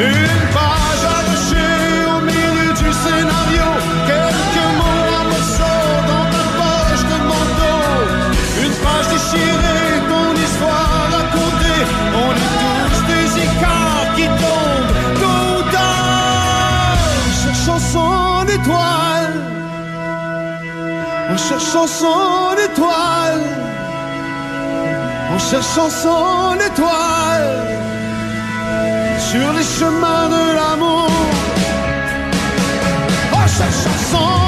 Une page arrachée au milieu du scénario. Quelques mots à morceaux dans ta poche de manteau. Une page déchirée, ton histoire racontée. On est tous des écarts qui tombent tôt ou tard. Cherchant son étoile. En cherchant son étoile. En cherchant son étoile. Sur les chemins de l'amour. En cherchant son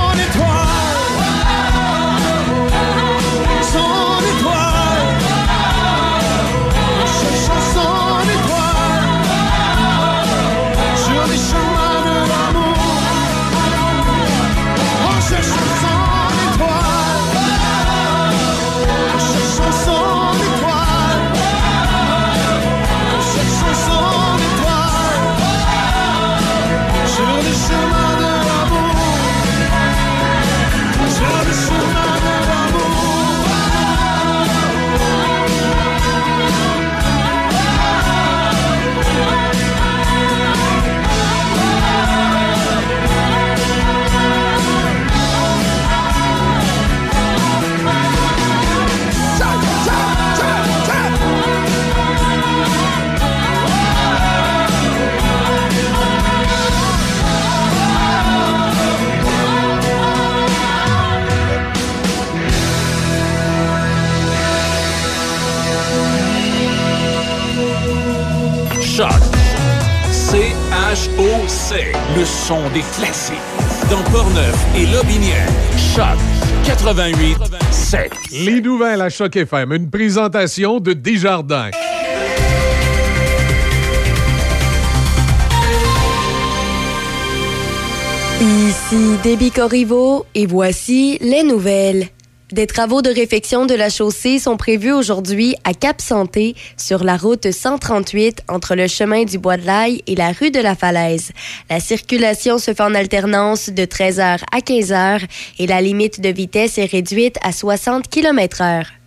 C-H-O-C. Le son des classiques. Dans Portneuf et Lobinière. Choc 88 7. Les nouvelles à Choc FM. Une présentation de Desjardins. Ici Déby Corriveau et voici les nouvelles. Des travaux de réfection de la chaussée sont prévus aujourd'hui à Cap Santé sur la route 138 entre le chemin du Bois de l'Aille et la rue de la Falaise. La circulation se fait en alternance de 13h à 15h et la limite de vitesse est réduite à 60 km heure.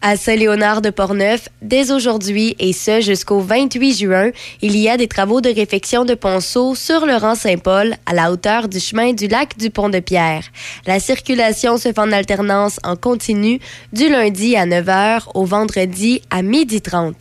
À Saint-Léonard de Portneuf, dès aujourd'hui et ce jusqu'au 28 juin, il y a des travaux de réfection de ponceau sur le rang Saint-Paul à la hauteur du chemin du lac du Pont-de-Pierre. La circulation se fait en alternance en continu du lundi à 9h au vendredi à 12h 30.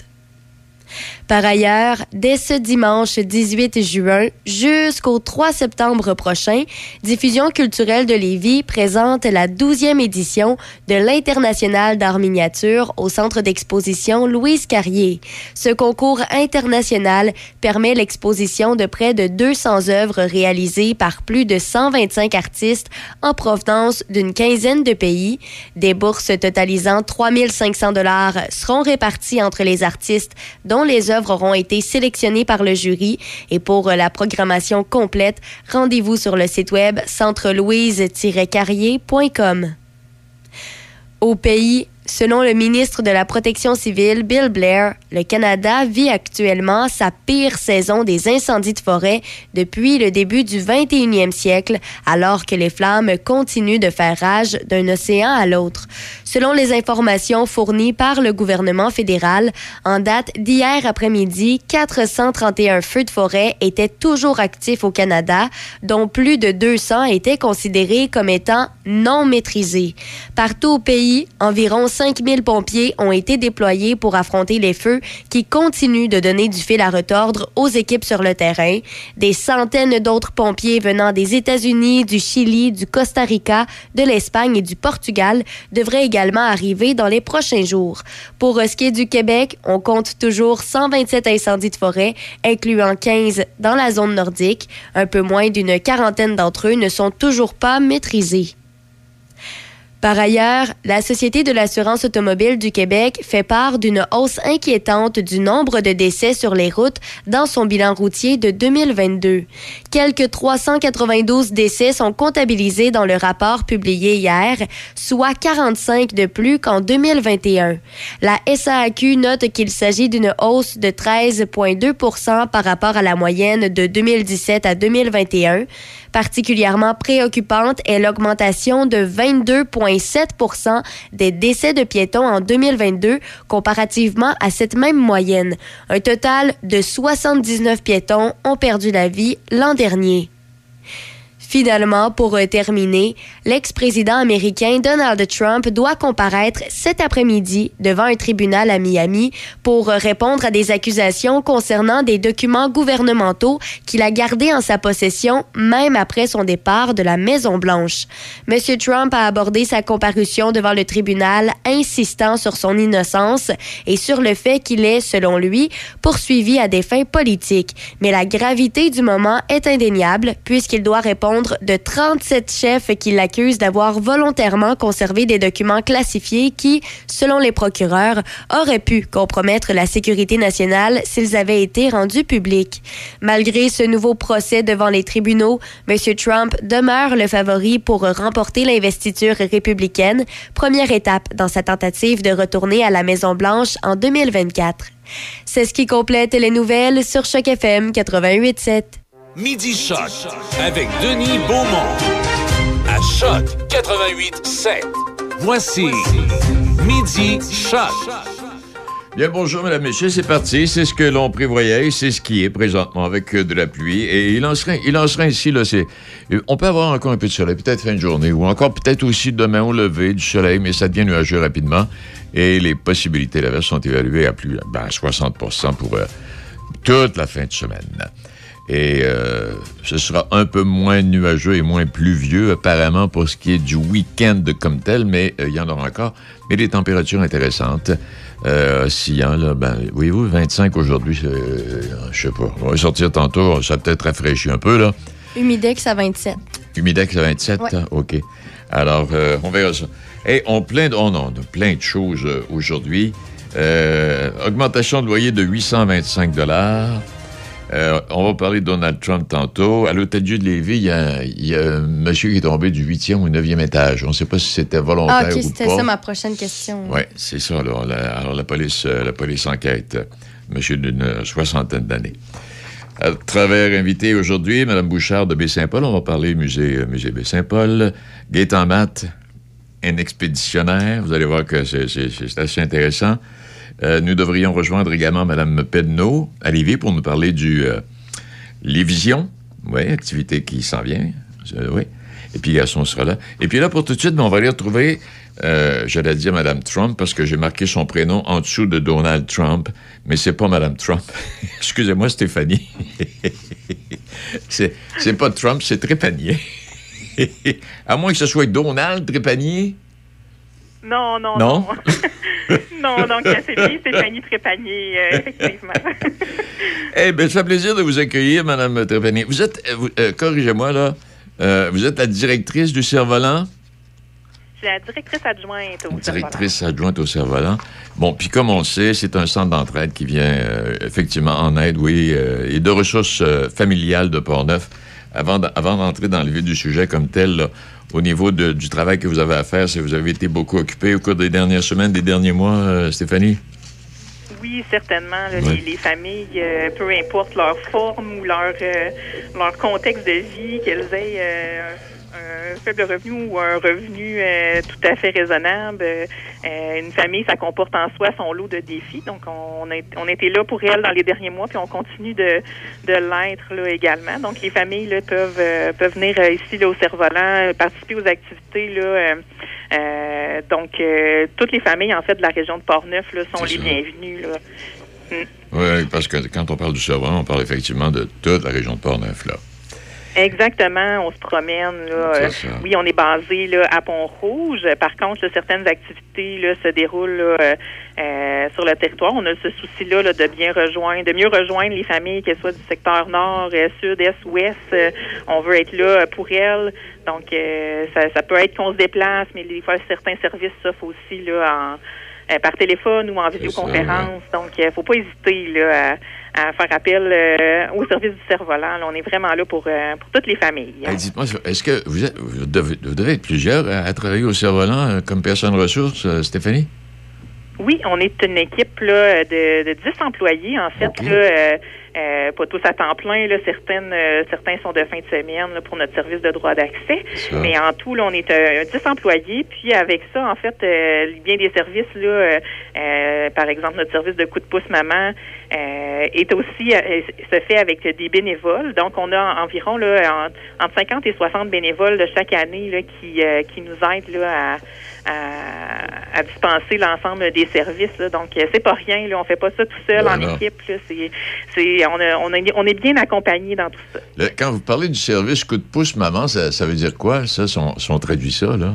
Par ailleurs, dès ce dimanche 18 juin jusqu'au 3 septembre prochain, Diffusion culturelle de Lévis présente la 12e édition de l'International d'art miniature au centre d'exposition Louise Carrier. Ce concours international permet l'exposition de près de 200 œuvres réalisées par plus de 125 artistes en provenance d'une quinzaine de pays. Des bourses totalisant 3500 dollars seront réparties entre les artistes dont les œuvres auront été sélectionnées par le jury. Et pour la programmation complète, rendez-vous sur le site web centrelouise-carrier.com. Au pays, selon le ministre de la Protection civile, Bill Blair, le Canada vit actuellement sa pire saison des incendies de forêt depuis le début du 21e siècle, alors que les flammes continuent de faire rage d'un océan à l'autre. Selon les informations fournies par le gouvernement fédéral, en date d'hier après-midi, 431 feux de forêt étaient toujours actifs au Canada, dont plus de 200 étaient considérés comme étant non maîtrisés. Partout au pays, environ 5000 pompiers ont été déployés pour affronter les feux qui continuent de donner du fil à retordre aux équipes sur le terrain. Des centaines d'autres pompiers venant des États-Unis, du Chili, du Costa Rica, de l'Espagne et du Portugal devraient également arriver dans les prochains jours. Pour ce qui est du Québec, on compte toujours 127 incendies de forêt, incluant 15 dans la zone nordique. Un peu moins d'une quarantaine d'entre eux ne sont toujours pas maîtrisés. Par ailleurs, la Société de l'assurance automobile du Québec fait part d'une hausse inquiétante du nombre de décès sur les routes dans son bilan routier de 2022. Quelques 392 décès sont comptabilisés dans le rapport publié hier, soit 45 de plus qu'en 2021. La SAQ note qu'il s'agit d'une hausse de 13,2% par rapport à la moyenne de 2017 à 2021. Particulièrement préoccupante est l'augmentation de 22,5 6,7 des décès de piétons en 2022 comparativement à cette même moyenne. Un total de 79 piétons ont perdu la vie l'an dernier. Finalement, pour terminer, l'ex-président américain Donald Trump doit comparaître cet après-midi devant un tribunal à Miami pour répondre à des accusations concernant des documents gouvernementaux qu'il a gardés en sa possession même après son départ de la Maison-Blanche. M. Trump a abordé sa comparution devant le tribunal insistant sur son innocence et sur le fait qu'il est, selon lui, poursuivi à des fins politiques. Mais la gravité du moment est indéniable puisqu'il doit répondre de 37 chefs qui l'accusent d'avoir volontairement conservé des documents classifiés qui, selon les procureurs, auraient pu compromettre la sécurité nationale s'ils avaient été rendus publics. Malgré ce nouveau procès devant les tribunaux, M. Trump demeure le favori pour remporter l'investiture républicaine, première étape dans sa tentative de retourner à la Maison-Blanche en 2024. C'est ce qui complète les nouvelles sur Choc FM 88.7. Midi Choc avec Denis Beaumont. À Choc 88 7. Voici Midi Choc. Bien, bonjour, mesdames, messieurs. C'est parti. C'est ce que l'on prévoyait. C'est ce qui est présentement avec euh, de la pluie. Et il en serait, il en ainsi, là. C'est, euh, on peut avoir encore un peu de soleil, peut-être fin de journée, ou encore peut-être aussi demain au lever du soleil, mais ça devient nuageux rapidement. Et les possibilités d'averse sont évaluées à plus, ben, 60% pour euh, toute la fin de semaine. Et euh, ce sera un peu moins nuageux et moins pluvieux, apparemment, pour ce qui est du week-end comme tel, mais euh, il y en aura encore. Mais les températures intéressantes, euh, là, ben, voyez-vous, 25 aujourd'hui, euh, je sais pas. On va sortir tantôt, ça a peut-être rafraîchi un peu, là. Humidex à 27. Humidex à 27, Ouais. hein? OK. Alors, euh, on verra ça. Et on plein de, oh non, de plein de choses aujourd'hui. Augmentation de loyer de 825 euh, on va parler de Donald Trump tantôt. À l'Hôtel Dieu de Lévis, il y, a, il y a un monsieur qui est tombé du 8e ou 9e étage. On ne sait pas si c'était volontaire Ah, ok, ou c'était pas. ça ma prochaine question. Oui, c'est ça. Alors la, alors, la police, euh, la police enquête. euh, Monsieur d'une soixantaine d'années. À travers invité aujourd'hui, Mme Bouchard de Baie-Saint-Paul. On va parler musée, musée Baie-Saint-Paul. Gaétan Matt, un expéditionnaire. Vous allez voir que c'est assez intéressant. Euh, nous devrions rejoindre également Mme Pedneau à Lévis pour nous parler du euh, Lévision. Oui, activité qui s'en vient. Euh, oui. Et puis, Gaston sera là. Et puis là, pour tout de suite, ben, on va aller retrouver, euh, j'allais dire Mme Trump, parce que j'ai marqué son prénom en dessous de Donald Trump, mais c'est pas Mme Trump. Excusez-moi, Stéphanie. c'est c'est pas Trump, c'est Trépanier. à moins que ce soit Donald Trépanier. Non, non, Non? non. non, donc c'est Stéphanie Trépanier, euh, effectivement. Eh bien, ça fait plaisir de vous accueillir, Mme Trépanier. Vous êtes, euh, euh, corrigez-moi là, euh, vous êtes la directrice du Cerf-Volant? Je suis la directrice adjointe au Directrice adjointe au Cerf-Volant. Bon, puis comme on le sait, c'est un centre d'entraide qui vient effectivement en aide, oui, et de ressources familiales de Portneuf. Avant d'entrer dans le vif du sujet comme tel, là, au niveau de- du travail que vous avez à faire, si vous avez été beaucoup occupé au cours des dernières semaines, des derniers mois, euh, Stéphanie? Oui, certainement. là, les, les familles, euh, peu importe leur forme ou leur, euh, leur contexte de vie, qu'elles aient un faible revenu ou un revenu euh, tout à fait raisonnable, euh, euh, une famille, ça comporte en soi son lot de défis. Donc, on a, on été là pour elles dans les derniers mois, puis on continue de, de l'être là également. Donc, les familles là, peuvent, euh, peuvent venir euh, ici là, au Cerf-Volant, euh, participer aux activités là, euh, euh, donc, euh, toutes les familles, en fait, de la région de Portneuf là, sont les bienvenues. Là. Oui, parce que quand on parle du Cerf-Volant, on parle effectivement de toute la région de Portneuf, là. Exactement, on se promène. Là. Euh. Oui, on est basé là, à Pont-Rouge. Par contre, là, certaines activités là, se déroulent là, euh, euh, sur le territoire. On a ce souci-là là, de bien rejoindre, de mieux rejoindre les familles, qu'elles soient du secteur nord, euh, sud, est, ouest. On veut être là pour elles. Donc, euh, ça, ça peut être qu'on se déplace, mais des fois, certains services s'offrent aussi là, en, euh, par téléphone ou en visioconférence. Donc, il ne faut pas hésiter là, à, à faire appel euh, au service du cerf-volant. On est vraiment là pour, euh, pour toutes les familles. Dites-moi, est-ce que vous, êtes- vous, devez, vous devez être plusieurs à, à travailler au Cerf-Volant euh, comme personne ressource, Stéphanie? Oui, on est une équipe là, de, de 10 employés, en fait. Là, euh, pas tous à temps plein. Là, certaines, euh, certains sont de fin de semaine là, pour notre service de droit d'accès. Mais en tout, là, on est euh, 10 employés. Puis avec ça, en fait, bien des services, là, par exemple, notre service de coup de pouce maman euh, est aussi euh, se fait avec des bénévoles. Donc, on a environ là, en- entre 50 et 60 bénévoles de chaque année là, qui, euh, qui nous aident là, à, à, à dispenser l'ensemble des services. là. Donc, c'est pas rien. Là, on fait pas ça tout seul en équipe. Là. C'est, c'est, on, a- on, a- on est bien accompagné dans tout ça. Le- quand vous parlez du service coup de pouce, maman, ça, ça veut dire quoi, ça, si on, si on traduit ça, là?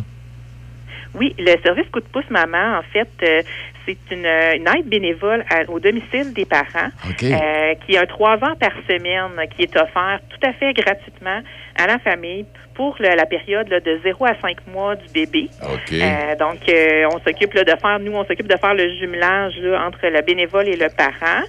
Oui, le service coup de pouce maman, en fait, euh, c'est une, une aide bénévole à- au domicile des parents OK. euh, qui a trois heures par semaine qui est offert tout à fait gratuitement à la famille pour le- la période là, de 0 à 5 mois du bébé. Euh, donc, euh, on s'occupe de faire, nous, on s'occupe de faire le jumelage là, entre le bénévole et le parent.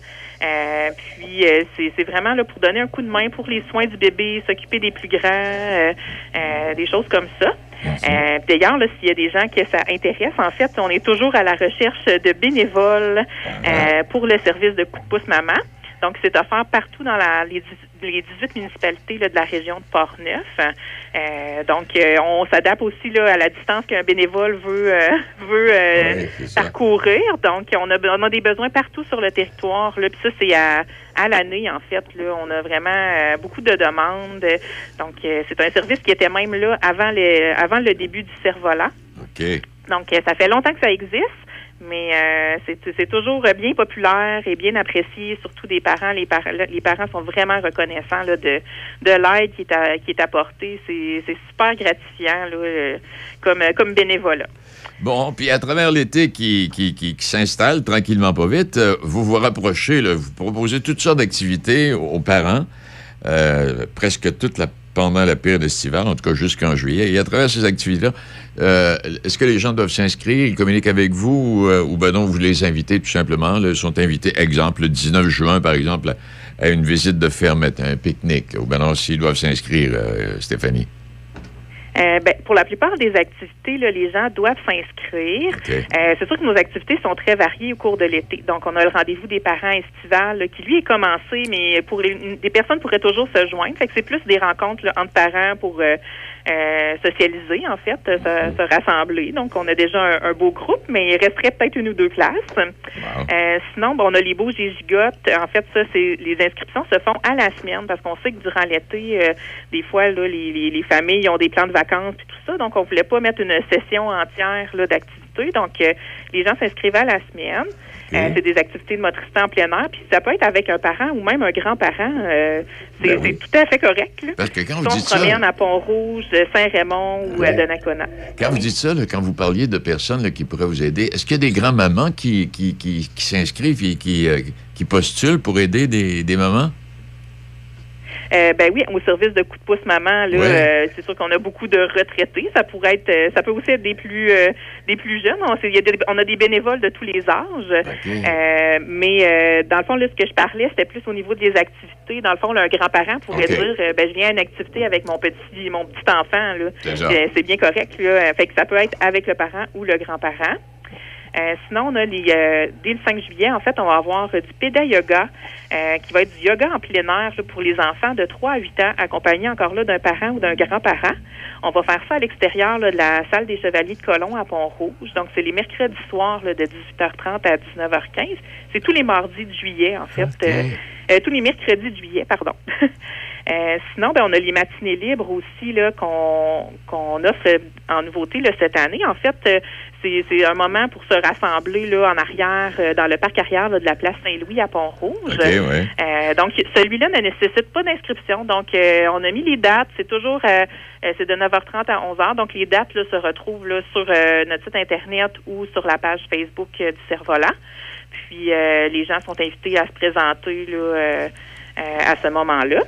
Euh, puis, euh, c'est vraiment là, pour donner un coup de main pour les soins du bébé, s'occuper des plus grands, euh, euh, des choses comme ça. Euh, D'ailleurs, là, s'il y a des gens que ça intéresse, en fait, on est toujours à la recherche de bénévoles euh, pour le service de coup de pouce maman. Donc, c'est offert partout dans la, les, 10 les 18 municipalités là, de la région de Port-Neuf. Euh, donc, euh, on s'adapte aussi là, à la distance qu'un bénévole veut, euh, veut parcourir. Donc, on a, on a des besoins partout sur le territoire. Là, puis ça, c'est à, à l'année, en fait. Là, on a vraiment beaucoup de demandes. Donc, c'est un service qui était même là avant, le, avant le début du cerf-volant. OK. Donc, ça fait longtemps que ça existe, mais euh, c'est toujours bien populaire et bien apprécié, surtout des parents. Les, par- les parents sont vraiment reconnaissants là, de, de l'aide qui, est qui est apportée. C'est super gratifiant là, euh, comme, comme bénévolat. Bon, puis à travers l'été qui, qui, qui- s'installe tranquillement pas vite, euh, vous vous rapprochez, vous proposez toutes sortes d'activités aux parents, presque toute la, pendant la période estivale, en tout cas jusqu'en juillet. Et à travers ces activités-là, euh, est-ce que les gens doivent s'inscrire, ils communiquent avec vous, ou, euh, ou ben non, vous les invitez tout simplement, là, sont invités, exemple, le 19 juin, par exemple, à, à une visite de fermette, un pique-nique, ou ben non, s'ils doivent s'inscrire, euh, Stéphanie? Euh, ben, pour la plupart des activités, là, les gens doivent s'inscrire. Euh, c'est sûr que nos activités sont très variées au cours de l'été. Donc, on a le rendez-vous des parents estival là, qui, lui, est commencé, mais pour les, des personnes pourraient toujours se joindre. Fait que c'est plus des rencontres là, entre parents pour euh, euh, socialiser, en fait, se, se rassembler. Donc, on a déjà un, un beau groupe, mais il resterait peut-être une ou deux classes. Wow. Euh, sinon, ben, on a les beaux gigotes. En fait, ça, c'est les inscriptions se font à la semaine parce qu'on sait que durant l'été, euh, des fois, là, les, les, les familles ont des plans de vacances et tout ça. Donc, on voulait pas mettre une session entière là, d'activités. Donc, euh, les gens s'inscrivent à la semaine. Euh, c'est des activités de motricité en plein air. Puis ça peut être avec un parent ou même un grand-parent. Euh, c'est Ben oui. tout à fait correct. Là. Parce que quand vous on dites promène ça... à Pont-Rouge, Saint-Raymond ou à. Donnacona. Quand vous dites ça, là, quand vous parliez de personnes là, qui pourraient vous aider, est-ce qu'il y a des grands-mamans qui, qui, qui, qui s'inscrivent et qui, euh, qui postulent pour aider des, des mamans? Euh, ben oui, au service de coup de pouce maman, là, euh, c'est sûr qu'on a beaucoup de retraités. Ça pourrait être, euh, ça peut aussi être des plus, euh, des plus jeunes. On, y a des- on a des bénévoles de tous les âges. Euh, mais euh, dans le fond, là, ce que je parlais, c'était plus au niveau des activités. Dans le fond, là, un grand-parent pourrait dire, ben je viens à une activité avec mon petit, mon petit enfant. Là. C'est bien correct. Là. Fait que ça peut être avec le parent ou le grand-parent. Euh, sinon, on a les, euh, dès le 5 juillet, en fait, on va avoir euh, du péda yoga, euh, qui va être du yoga en plein air là, pour les enfants de 3 à 8 ans, accompagnés encore là d'un parent ou d'un grand-parent. On va faire ça à l'extérieur de la salle des Chevaliers de Colomb à Pont-Rouge. Donc, c'est les mercredis soirs là, de 18h30 à 19h15. C'est tous les mardis de juillet, en fait. Euh, tous les mercredis de juillet, pardon. Euh, sinon, ben, on a les matinées libres aussi là qu'on qu'on offre euh, en nouveauté là, cette année. En fait, euh, c'est un moment pour se rassembler là en arrière euh, dans le parc arrière là, de la place Saint-Louis à Pont-Rouge. Ouais. Euh, donc, celui-là ne nécessite pas d'inscription. Donc, euh, on a mis les dates. C'est toujours, c'est de 9h30 à 11h. Donc, les dates là, se retrouvent là, sur euh, notre site Internet ou sur la page Facebook du Cerf-Volant. Puis, euh, les gens sont invités à se présenter là, euh, euh, à ce moment-là.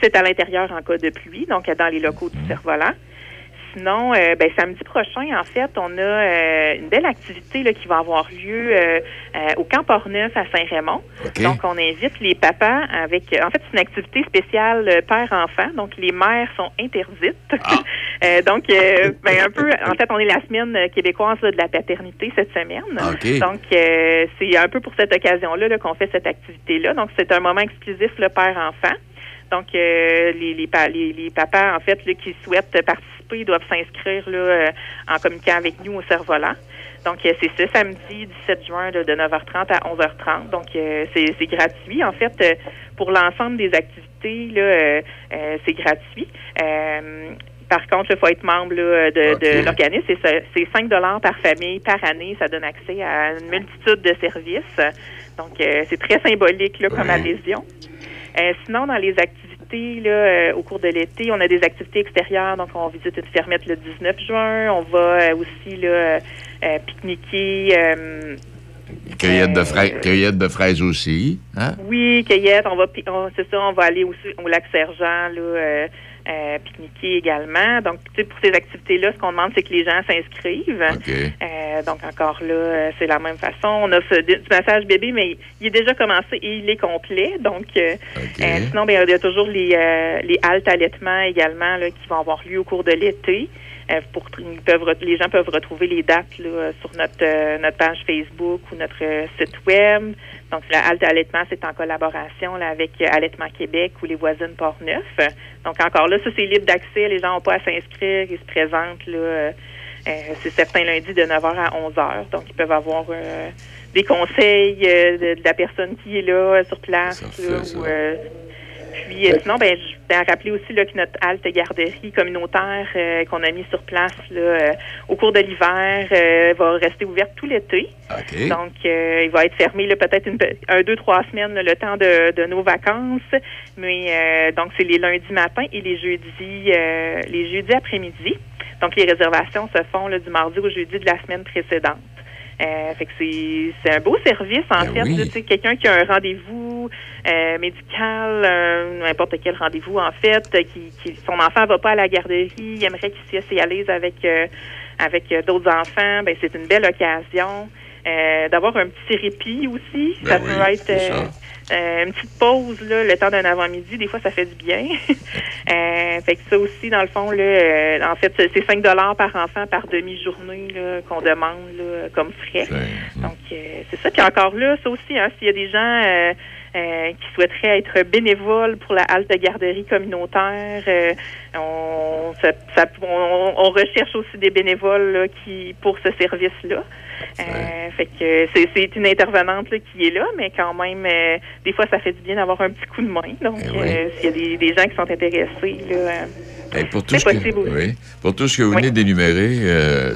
C'est à l'intérieur en cas de pluie, donc dans les locaux du Cerf-Volant. sinon, euh, ben, samedi prochain, en fait, on a euh, une belle activité là, qui va avoir lieu euh, au Camp Portneuf à Saint-Raymond. Donc, on invite les papas avec... En fait, c'est une activité spéciale père-enfant. Donc, les mères sont interdites. Ah. Donc, ben, un peu... En fait, on est la semaine québécoise là, de la paternité cette semaine. OK. Donc, c'est un peu pour cette occasion-là là, qu'on fait cette activité-là. Donc, c'est un moment exclusif, le père-enfant. Donc, euh, les, les, pa- les, les papas, en fait, là, qui souhaitent participer doivent s'inscrire là, euh, en communiquant avec nous au cerf-volant. Donc, euh, c'est ce samedi 17 juin là, de 9h30 à 11h30. Donc, euh, c'est c'est gratuit. En fait, euh, pour l'ensemble des activités, là, euh, euh, c'est gratuit. Euh, par contre, il faut être membre là, de, de l'organisme. C'est ça- C'est 5 par famille par année. Ça donne accès à une multitude de services. Donc, euh, c'est très symbolique là, comme Oui. adhésion. Euh, sinon, dans les activités, là, euh, au cours de l'été, on a des activités extérieures. Donc, on visite une fermette le 19 juin. On va euh, aussi là, euh, euh, pique-niquer. euh, Cueillette de, fraises, cueillette de fraises aussi. Hein? oui, cueillette. On va, on- c'est ça. On va aller aussi au lac Sergent, là, euh, pique-niquer également. Donc, tu sais, pour ces activités-là, ce qu'on demande, c'est que les gens s'inscrivent. Euh, donc encore là, euh, c'est la même façon. On offre du massage bébé, mais il est déjà commencé et il est complet. Donc euh, sinon, ben, il y a toujours les, les haltes allaitement également là, qui vont avoir lieu au cours de l'été. Pour ils peuvent re- les gens peuvent retrouver les dates là, sur notre notre page Facebook ou notre site web. Donc la halte allaitement, c'est en collaboration là, avec euh, Allaitement Québec ou les voisines Port-Neuf. Donc encore là, ça c'est libre d'accès. Les gens n'ont pas à s'inscrire. Ils se présentent là. euh, euh, c'est certains lundis de 9h à 11h. Donc, ils peuvent avoir euh, des conseils euh, de, de la personne qui est là euh, sur place. Fait là, ou, euh, puis, euh, sinon, ben, je vais rappeler aussi là, que notre halte garderie communautaire euh, qu'on a mis sur place là, euh, au cours de l'hiver euh, va rester ouverte tout l'été. OK. Donc, euh, il va être fermé là, peut-être une, un, deux, trois semaines là, le temps de, de nos vacances. Mais euh, donc, c'est les lundis matins et les jeudis, euh, les jeudis après-midi. Donc, les réservations se font là, du mardi au jeudi de la semaine précédente. Euh, fait que c'est c'est un beau service en Ben fait. oui. tu sais, Quelqu'un qui a un rendez-vous euh, médical, euh, n'importe quel rendez-vous en fait, qui, qui son enfant va pas à la garderie, il aimerait qu'il s'y à l'aise avec euh, avec euh, d'autres enfants, ben c'est une belle occasion. Euh, d'avoir un petit répit aussi, Ben ça oui, peut être euh, ça. euh, une petite pause là, le temps d'un avant-midi, des fois ça fait du bien. euh, fait que ça aussi dans le fond là, euh, en fait c'est c'est 5 dollars par enfant par demi-journée là, qu'on demande là, comme frais. C'est- Donc, euh, c'est ça. Puis encore là, ça aussi, hein, s'il y a des gens euh, euh, qui souhaiteraient être bénévoles pour la halte garderie communautaire, euh, on, ça- ça- on, on recherche aussi des bénévoles là, qui pour ce service-là. Euh, fait que c'est, une intervenante là, qui est là, mais quand même, euh, des fois, ça fait du bien d'avoir un petit coup de main. Donc, Eh oui. euh, s'il y a des, des gens qui sont intéressés, là, Hey, pour, tout C'est ce que, possible oui. pour tout ce que vous Oui. venez d'énumérer,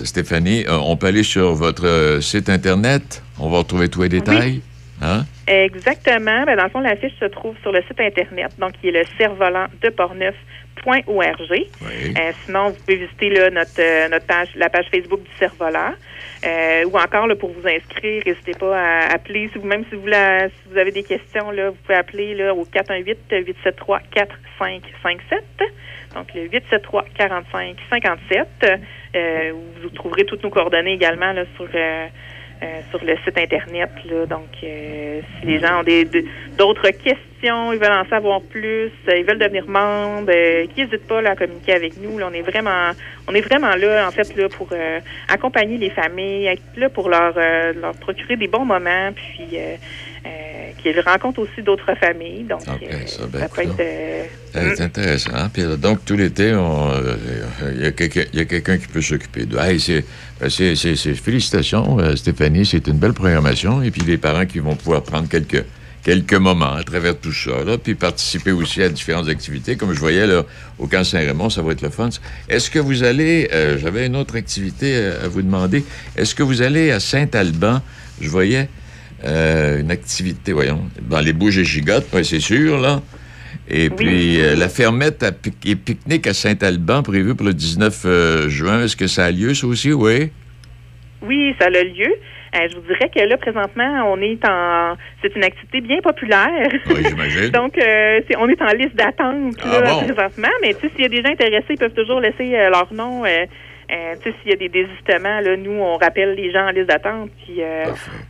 Stéphanie, on peut aller sur votre site Internet. On va retrouver tous les détails. Hein? Exactement. Ben, dans le fond, la fiche se trouve sur le site Internet, donc qui est le cerf-volant de portneuf.org. Oui. Euh, sinon, vous pouvez visiter là, notre, euh, notre page, la page Facebook du cerf-volant. Euh, ou encore, pour vous inscrire, n'hésitez pas à appeler. Si vous, même si vous, vous avez des questions, vous pouvez appeler au 418-873-4557. Donc, le 873-4557. Euh, vous trouverez toutes nos coordonnées également sur... euh, euh, sur le site internet. Là. Donc, euh, si les gens ont des de- d'autres questions, ils veulent en savoir plus, euh, ils veulent devenir membres, euh, n'hésitent pas là, à communiquer avec nous. Là, on est vraiment, on est vraiment là en fait là pour euh, accompagner les familles, être là pour leur leur procurer des bons moments, puis qu'ils rencontrent aussi d'autres familles. Donc, Ok, euh, ça, ben, peut écoute, être euh, C'est intéressant. hein? Puis, donc, tout l'été, euh, il y a quelqu'un il qui peut s'occuper de. Hey, c'est, ben, félicitations, euh, Stéphanie. C'est une belle programmation. Et puis, les parents qui vont pouvoir prendre quelques, quelques moments à travers tout ça, là, puis participer aussi à différentes activités. Comme je voyais là, au Camp Saint-Raymond, ça va être le fun. Est-ce que vous allez. euh, j'avais une autre activité à vous demander. Est-ce que vous allez à Saint-Alban? Je voyais. Euh, une activité, voyons, dans les Bouges et Gigottes, ouais, c'est sûr, là. Et puis, euh, la fermette à pic- et pique-nique à Saint-Alban prévue pour le 19 euh, juin, est-ce que ça a lieu, ça aussi? Oui. Oui, ça a lieu. Euh, je vous dirais que là, présentement, on est en... C'est une activité bien populaire. Oui, j'imagine. Donc, euh, on est en liste d'attente Ah bon? présentement. Mais tu sais, s'il y a des gens intéressés, ils peuvent toujours laisser euh, leur nom. Tu sais, s'il y a des désistements, là, nous, on rappelle les gens en liste d'attente. Puis,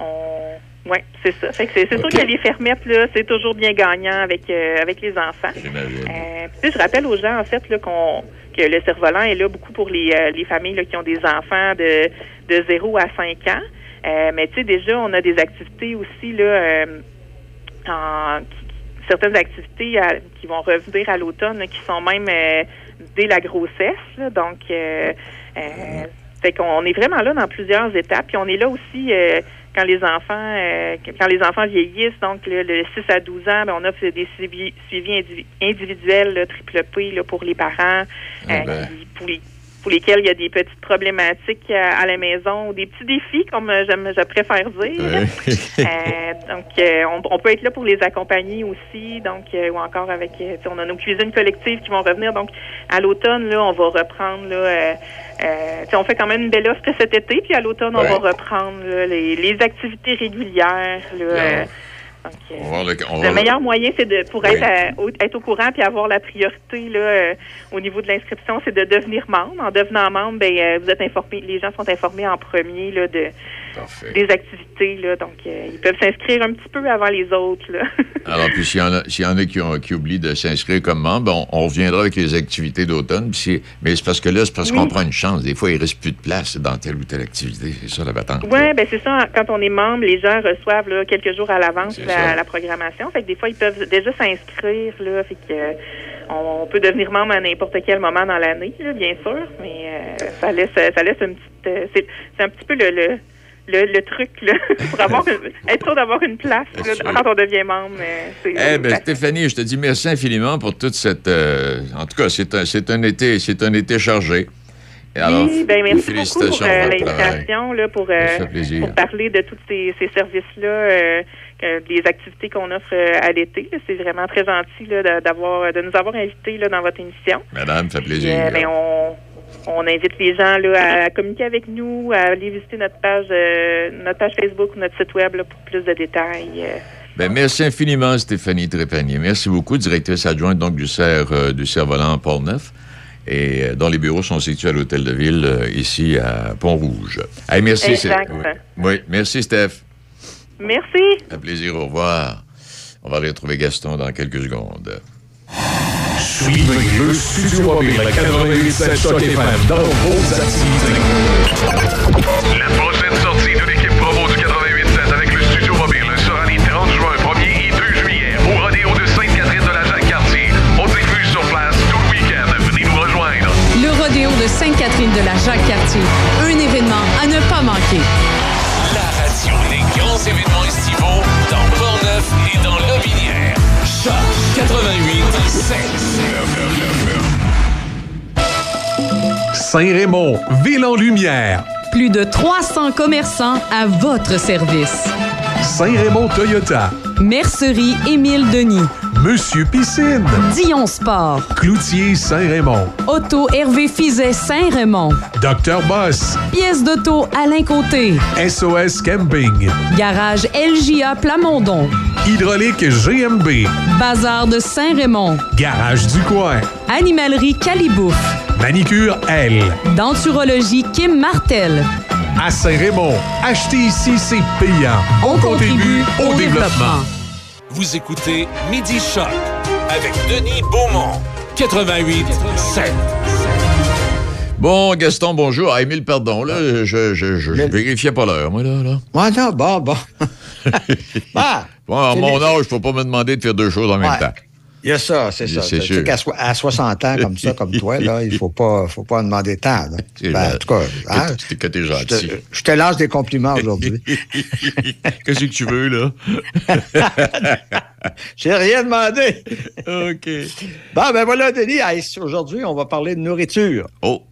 on... Oui, c'est ça. Fait que c'est sûr que les fermettes, là, c'est toujours bien gagnant avec, euh, avec les enfants. J'imagine. Euh, puis, je rappelle aux gens, en fait, là, qu'on, que le cerf-volant est là beaucoup pour les, euh, les familles là, qui ont des enfants de, de 0 à 5 ans. Euh, mais tu sais, déjà, on a des activités aussi, là, en, qui- certaines activités à- qui vont revenir à l'automne, là, qui sont même dès la grossesse. là. donc, euh, euh, fait qu'on est vraiment là dans plusieurs étapes. Puis on est là aussi euh, quand les enfants euh, quand les enfants vieillissent, donc là, le 6 à 12 ans, ben, on offre des suivis, suivis indivi- individuels, là, triple P là, pour les parents, Ah euh, ben. qui- pour, les- pour lesquels il y a des petites problématiques à, à la maison ou des petits défis, comme euh, j'aime, je préfère dire. Euh, donc, euh, on, on peut être là pour les accompagner aussi, donc euh, ou encore avec, euh, on a nos cuisines collectives qui vont revenir. Donc, à l'automne, là, on va reprendre là. Euh, euh, on fait quand même une belle offre cet été, puis à l'automne, on va reprendre là, les, les activités régulières. Là, On le, on meilleur moyen, c'est de pour Oui. être, à- au, être au courant puis avoir la priorité là euh, au niveau de l'inscription, c'est de devenir membre. En devenant membre, ben euh, vous êtes informé, les gens sont informés en premier là de Parfait. des activités là, donc euh, ils peuvent s'inscrire un petit peu avant les autres là. Alors, puis s'il y en a, s'il y en a qui, ont- qui oublient de s'inscrire comme membre, on, on reviendra avec les activités d'automne. Mais c'est parce que là, c'est parce qu'on Oui. prend une chance. Des fois, il reste plus de place dans telle ou telle activité. C'est ça la patente. Ouais, ben c'est ça. Quand on est membre, les gens reçoivent là, quelques jours à l'avance la, la programmation. Fait que des fois, ils peuvent déjà s'inscrire là. Fait que euh, on, peut devenir membre à n'importe quel moment dans l'année, bien sûr. Mais euh, ça laisse ça laisse une petite. euh, c'est, c'est un petit peu le, le le, le truc là, pour avoir une- être sûr d'avoir une place là, quand on devient membre. Eh ben, c'est- Stéphanie, je te dis merci infiniment pour toute cette. euh, en tout cas, c'est un, c'est un été, c'est un été chargé. Alors, oui, ben merci beaucoup pour euh, l'invitation là, pour, euh, pour parler de tous ces, ces services-là, des activités qu'on offre à l'été. C'est vraiment très gentil là, de- d'avoir de nous avoir invités là, dans votre émission. Madame, ça fait plaisir. ben, on, on invite les gens là, à communiquer avec nous, à aller visiter notre page, euh, notre page Facebook ou notre site web là, pour plus de détails. euh. Ben, merci infiniment, Stéphanie Trépanier. Merci beaucoup, directrice adjointe donc, du CER, euh, du Cerf-Volant Port-Neuf, et euh, dont les bureaux sont situés à l'Hôtel de Ville, ici à Pont-Rouge. Hey, merci. Exact. Oui, merci, Steph. Merci. Un plaisir, au revoir. On va aller retrouver Gaston dans quelques secondes. Suivez le Studio Mobile 88.7 Choc FM dans vos activités. La prochaine sortie de l'équipe promo du 88.7 avec le Studio Mobile sera les 30 juin, 1er et 2 juillet au rodéo de Sainte-Catherine de la Jacques-Cartier. On diffuse sur place tout le week-end. Venez nous rejoindre. Le rodéo de Sainte-Catherine de la Jacques-Cartier. Un événement à ne pas manquer. La radio, les grands événements estivaux dans Portneuf et dans Lobinière. Choc 88 Saint-Raymond, ville en lumière. Plus de 300 commerçants à votre service. Saint-Raymond Toyota. Mercerie Émile Denis. Monsieur Piscine. Dion Sport. Cloutier Saint-Raymond. Auto Hervé Fizet Saint-Raymond. Docteur Boss. Pièce d'auto Alain Côté. SOS Camping. Garage LJA Plamondon. Hydraulique GMB. Bazar de Saint-Raymond. Garage du coin. Animalerie Calibouf. Manicure L. Denturologie Kim Martel. À Saint-Raymond, acheter ici, c'est payant. On contribue au développement. Vous écoutez Midi Choc avec Denis Beaumont. 88 7. Bon, Gaston, bonjour. Ah, Émile, pardon. Là, je, je, je, je vérifiais pas l'heure, moi, là. là. Ouais, non, bon, bon. bah, Bon, à mon les- âge, il faut pas me demander de faire deux choses en même temps. Il y a ça, c'est ça. C'est sûr. qu'à so- à 60 ans, comme ça, comme toi, là, il faut pas, faut pas en demander tant. Ben, en tout cas, hein, Que t'es- que t'es je, gentil. te, je te lance des compliments aujourd'hui. Qu'est-ce que tu veux, là? J'ai rien demandé. OK. Bon, ben voilà, Denis. Aujourd'hui, on va parler de nourriture. Oh,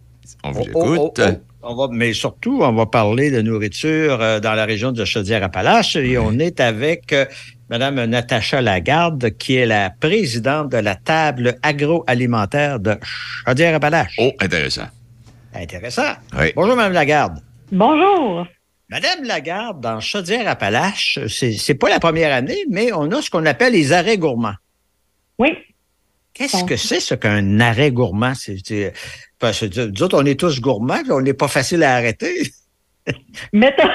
on vous Oh, oh, écoute. oh, oh. On va, mais surtout, on va parler de nourriture euh, dans la région de Chaudière-Appalaches et on est avec euh, Madame Natacha Lagarde, qui est la présidente de la table agroalimentaire de Chaudière-Appalaches. Oh, intéressant. Intéressant. Oui. Bonjour, Madame Lagarde. Bonjour. Madame Lagarde, dans Chaudière-Appalaches, c'est, c'est pas la première année, mais on a ce qu'on appelle les arrêts gourmands. Oui. Qu'est-ce Bon. que c'est, ce qu'un arrêt gourmand? C'est, c'est- parce que nous autres, on est tous gourmands, puis on n'est pas facile à arrêter. Mettons,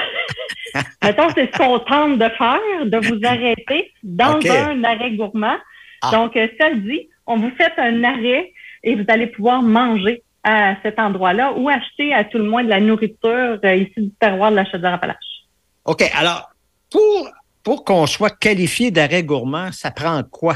mettons c'est ce qu'on tente de faire, de vous arrêter dans un arrêt gourmand. Ah. Donc, euh, ça le dit, on vous fait un arrêt et vous allez pouvoir manger à cet endroit-là ou acheter à tout le moins de la nourriture euh, ici du terroir de la Chaudière-Appalaches. OK, alors, pour, pour qu'on soit qualifié d'arrêt gourmand, ça prend quoi?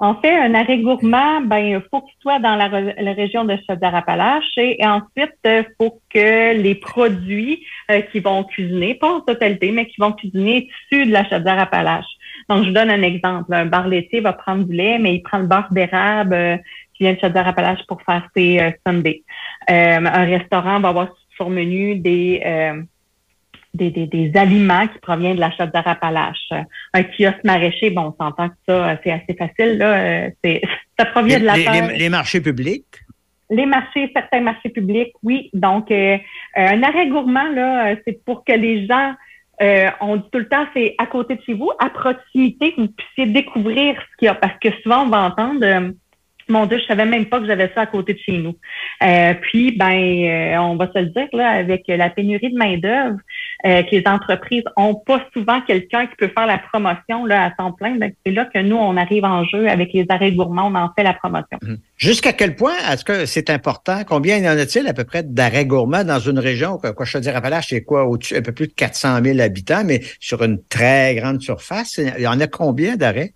En fait, un arrêt gourmand, ben, il faut qu'il soit dans la, région de Chaudière-Appalaches et ensuite, il faut que les produits euh, qui vont cuisiner, pas en totalité, mais qui vont cuisiner issus de la Chaudière-Appalaches. Donc, je vous donne un exemple. Un bar laitier va prendre du lait, mais il prend le beurre d'érable euh, qui vient de Chaudière-Appalaches pour faire ses euh. Euh, un restaurant va avoir sur menu des... des, des, des aliments qui proviennent de la Chaudière-Appalaches. Un kiosque maraîcher, bon, on s'entend que ça, euh, c'est assez facile, là. euh, c'est, ça provient Les, de la les- terre. les- les marchés publics? Les marchés, certains marchés publics, oui. Donc, euh, euh, un arrêt gourmand, là, c'est pour que les gens, euh, on dit tout le temps, c'est à côté de chez vous, à proximité, que vous puissiez découvrir ce qu'il y a. Parce que souvent, on va entendre, mon Dieu, je savais même pas que j'avais ça à côté de chez nous. Euh, puis, ben, euh, on va se le dire, là, avec la pénurie de main-d'œuvre, euh, que les entreprises ont pas souvent quelqu'un qui peut faire la promotion là, à temps plein. Ben, c'est là que nous, on arrive en jeu avec les arrêts gourmands, on en fait la promotion. Jusqu'à quel point est-ce que c'est important? Combien y en a-t-il à peu près d'arrêts gourmands dans une région? Quoi, je te dire, Appalaches, c'est quoi? Un peu plus de 400 000 habitants, mais sur une très grande surface. Il y en a combien d'arrêts?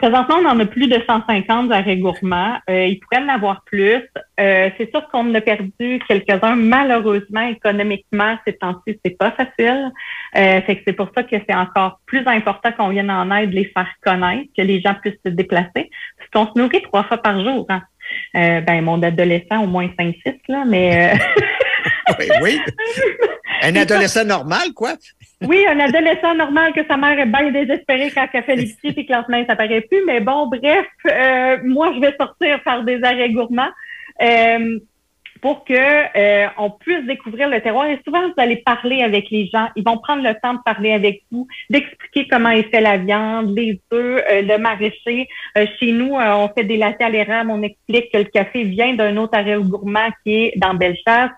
Présentement, on en a plus de 150 arrêts gourmands. Euh, il pourrait en avoir plus. Euh, c'est sûr qu'on en a perdu quelques-uns. Malheureusement, économiquement, ces temps-ci, c'est pas facile. Euh, fait que c'est pour ça que c'est encore plus important qu'on vienne en aide, les faire connaître, que les gens puissent se déplacer. Parce qu'on se nourrit trois fois par jour. Hein. Euh, ben, mon adolescent, au moins 5-6, là, mais... euh, Oui, oui. Un adolescent normal, quoi? Oui, un adolescent normal que sa mère est bien désespérée quand elle fait l'épicerie et que lendemain, ça paraît plus. Mais bon, bref, euh, moi, je vais sortir faire des arrêts gourmands euh, pour que euh, on puisse découvrir le terroir. Et souvent, vous allez parler avec les gens. Ils vont prendre le temps de parler avec vous, d'expliquer comment est fait la viande, les œufs, euh, le maraîcher. Euh, chez nous, euh, on fait des latés à l'érable. On explique que le café vient d'un autre arrêt gourmand qui est dans Bellechasse.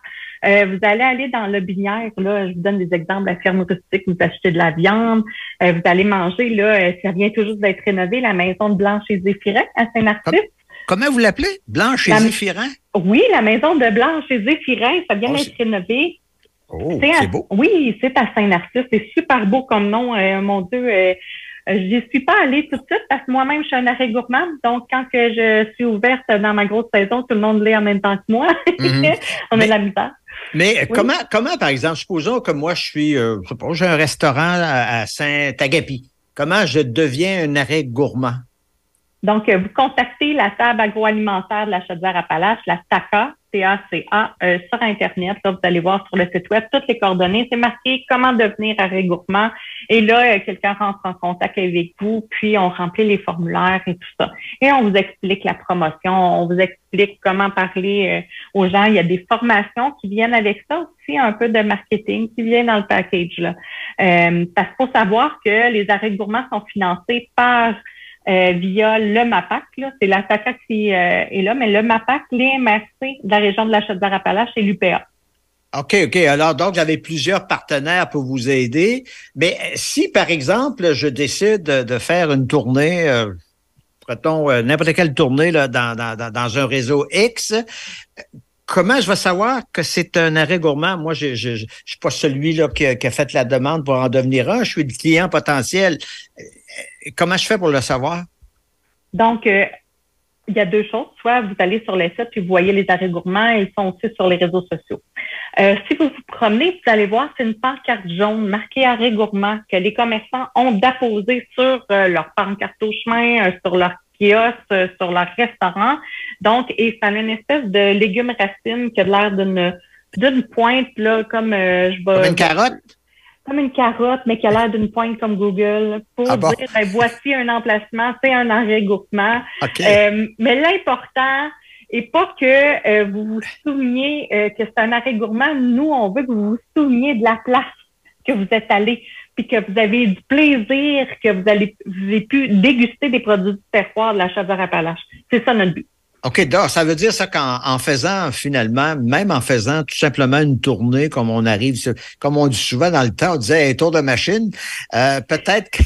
Euh, vous allez aller dans le binière, là, je vous donne des exemples, la ferme rustique, vous achetez de la viande, euh, vous allez manger, là, euh, ça vient toujours d'être rénové, la maison de Blanche et Zéphirin à Saint-Narcisse. Comment vous l'appelez? Blanche et La- Zéphirin? Oui, la maison de Blanche et Zéphirin, ça vient Oh, d'être rénové. Oh, C'est beau. Oui, c'est à Saint-Narcisse. C'est super beau comme nom. euh, mon Dieu, euh, j'y suis pas allée tout de suite parce que moi-même, je suis un arrêt gourmand. Donc, quand que je suis ouverte dans ma grosse saison, tout le monde l'est en même temps que moi. Mhm. On Mais- a de la misère. Mais Oui. comment, comment, par exemple, supposons que moi, je suis, euh, je sais pas, j'ai un restaurant à, à Saint-Agapi. Comment je deviens un arrêt gourmand? Donc, euh, vous contactez la table agroalimentaire de la Chaudière-Appalaches, la TACA, T-A-C-A, euh, sur Internet. Là, vous allez voir sur le site web toutes les coordonnées. C'est marqué comment devenir arrêt gourmand. Et là, euh, quelqu'un rentre en contact avec vous, puis on remplit les formulaires et tout ça. Et on vous explique la promotion, on vous explique comment parler euh, aux gens. Il y a des formations qui viennent avec ça aussi, un peu de marketing qui vient dans le package. Là. Parce qu'il faut savoir que les arrêts gourmands sont financés par euh, via le MAPAC. C'est la TACA qui euh, est là, mais le MAPAC, les MRC de la région de la Chaudière-Appalaches et l'UPA. OK, OK. Alors, donc, j'avais plusieurs partenaires pour vous aider. Mais euh, si, par exemple, je décide de, faire une tournée, euh, n'importe quelle tournée là, dans, un réseau X, comment je vais savoir que c'est un arrêt gourmand? Moi, je je suis pas celui là, qui, qui a fait la demande pour en devenir un. Je suis le client potentiel. Euh, Comment je fais pour le savoir? Donc, euh, il y a deux choses. Soit vous allez sur le site puis vous voyez les arrêts gourmands, ils sont aussi sur les réseaux sociaux. Euh, si vous vous promenez, vous allez voir, c'est une pancarte jaune marquée arrêt gourmand que les commerçants ont d'apposer sur euh, leur pancarte au chemin, euh, sur leur kiosque, sur leur restaurant. Donc, et ça a une espèce de légume racine qui a l'air d'une d'une pointe, là, comme je vais. Comme une carotte? Comme une carotte, mais qui a l'air d'une pointe comme Google, pour Ah bon? dire, ben, voici un emplacement, c'est un arrêt gourmand. OK. Euh, mais l'important est pas que euh, vous vous souveniez euh, que c'est un arrêt gourmand. Nous, on veut que vous vous souveniez de la place que vous êtes allé, puis que vous avez du plaisir, que vous, allez, vous avez pu déguster des produits du terroir de la Chaudière-Appalaches. C'est ça notre but. OK, donc, ça veut dire ça qu'en en faisant finalement, même en faisant tout simplement une tournée, comme on arrive, comme on dit souvent dans le temps, on disait tour de machine, euh, peut-être que-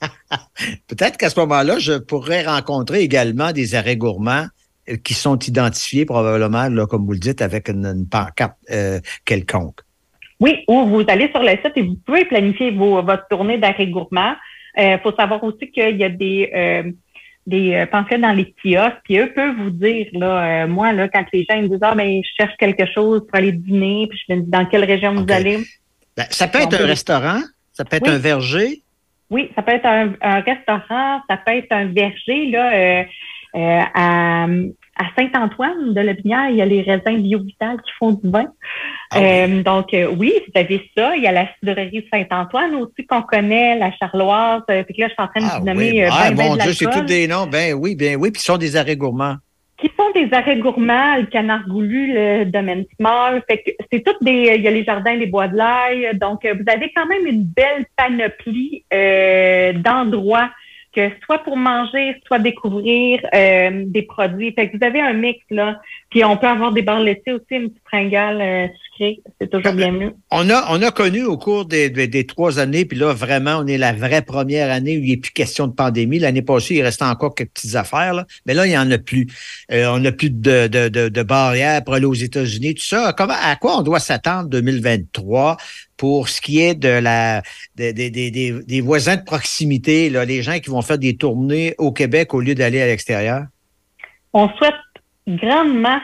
peut-être qu'à ce moment-là, je pourrais rencontrer également des arrêts gourmands euh, qui sont identifiés probablement, là, comme vous le dites, avec une, une pancarte euh, quelconque. Oui, ou vous allez sur le site et vous pouvez planifier vos, votre tournée d'arrêt gourmand. Il faut savoir aussi qu'il y a des, euh, des euh, pamphlets dans les kiosques, puis eux peuvent vous dire, là, euh, moi, là, quand les gens ils me disent Ah ben, je cherche quelque chose pour aller dîner, puis je me dis dans quelle région vous allez? Ben, ça peut être un restaurant, ça peut être Oui. un verger. Oui, ça peut être un, un restaurant, ça peut être un verger, là, euh, euh, à, à Saint-Antoine de la Binière, il y a les raisins bio-vital qui font du vin. Ah oui. Euh, donc, euh, oui, vous avez ça. Il y a la cidrerie de Saint-Antoine aussi qu'on connaît, la Charloise. Euh, puis que là, je suis en train de Ah vous nommer oui, euh, ah, ben, ben mon de Dieu, c'est tous des noms. Ben oui, ben oui, puis ce sont des arrêts gourmands. Qui sont des arrêts gourmands, le canard goulu, le domaine small. Fait que c'est toutes des. Il y a les jardins des bois de l'ail. Donc, euh, vous avez quand même une belle panoplie euh, d'endroits soit pour manger, soit découvrir euh, des produits. Fait que vous avez un mix là. Puis on peut avoir des barres laitiers aussi, une petite fringale euh, C'est toujours bien mieux. On a, on a connu au cours des, des, des trois années, puis là, vraiment, on est la vraie première année où il n'est plus question de pandémie. L'année passée, il restait encore quelques petites affaires, là. mais là, il n'y en a plus. Euh, on n'a plus de, de, de, de barrières pour aller aux États-Unis, tout ça. Comment, à quoi on doit s'attendre 2023 pour ce qui est de la des, voisins de proximité, là, les gens qui vont faire des tournées au Québec au lieu d'aller à l'extérieur? On souhaite grandement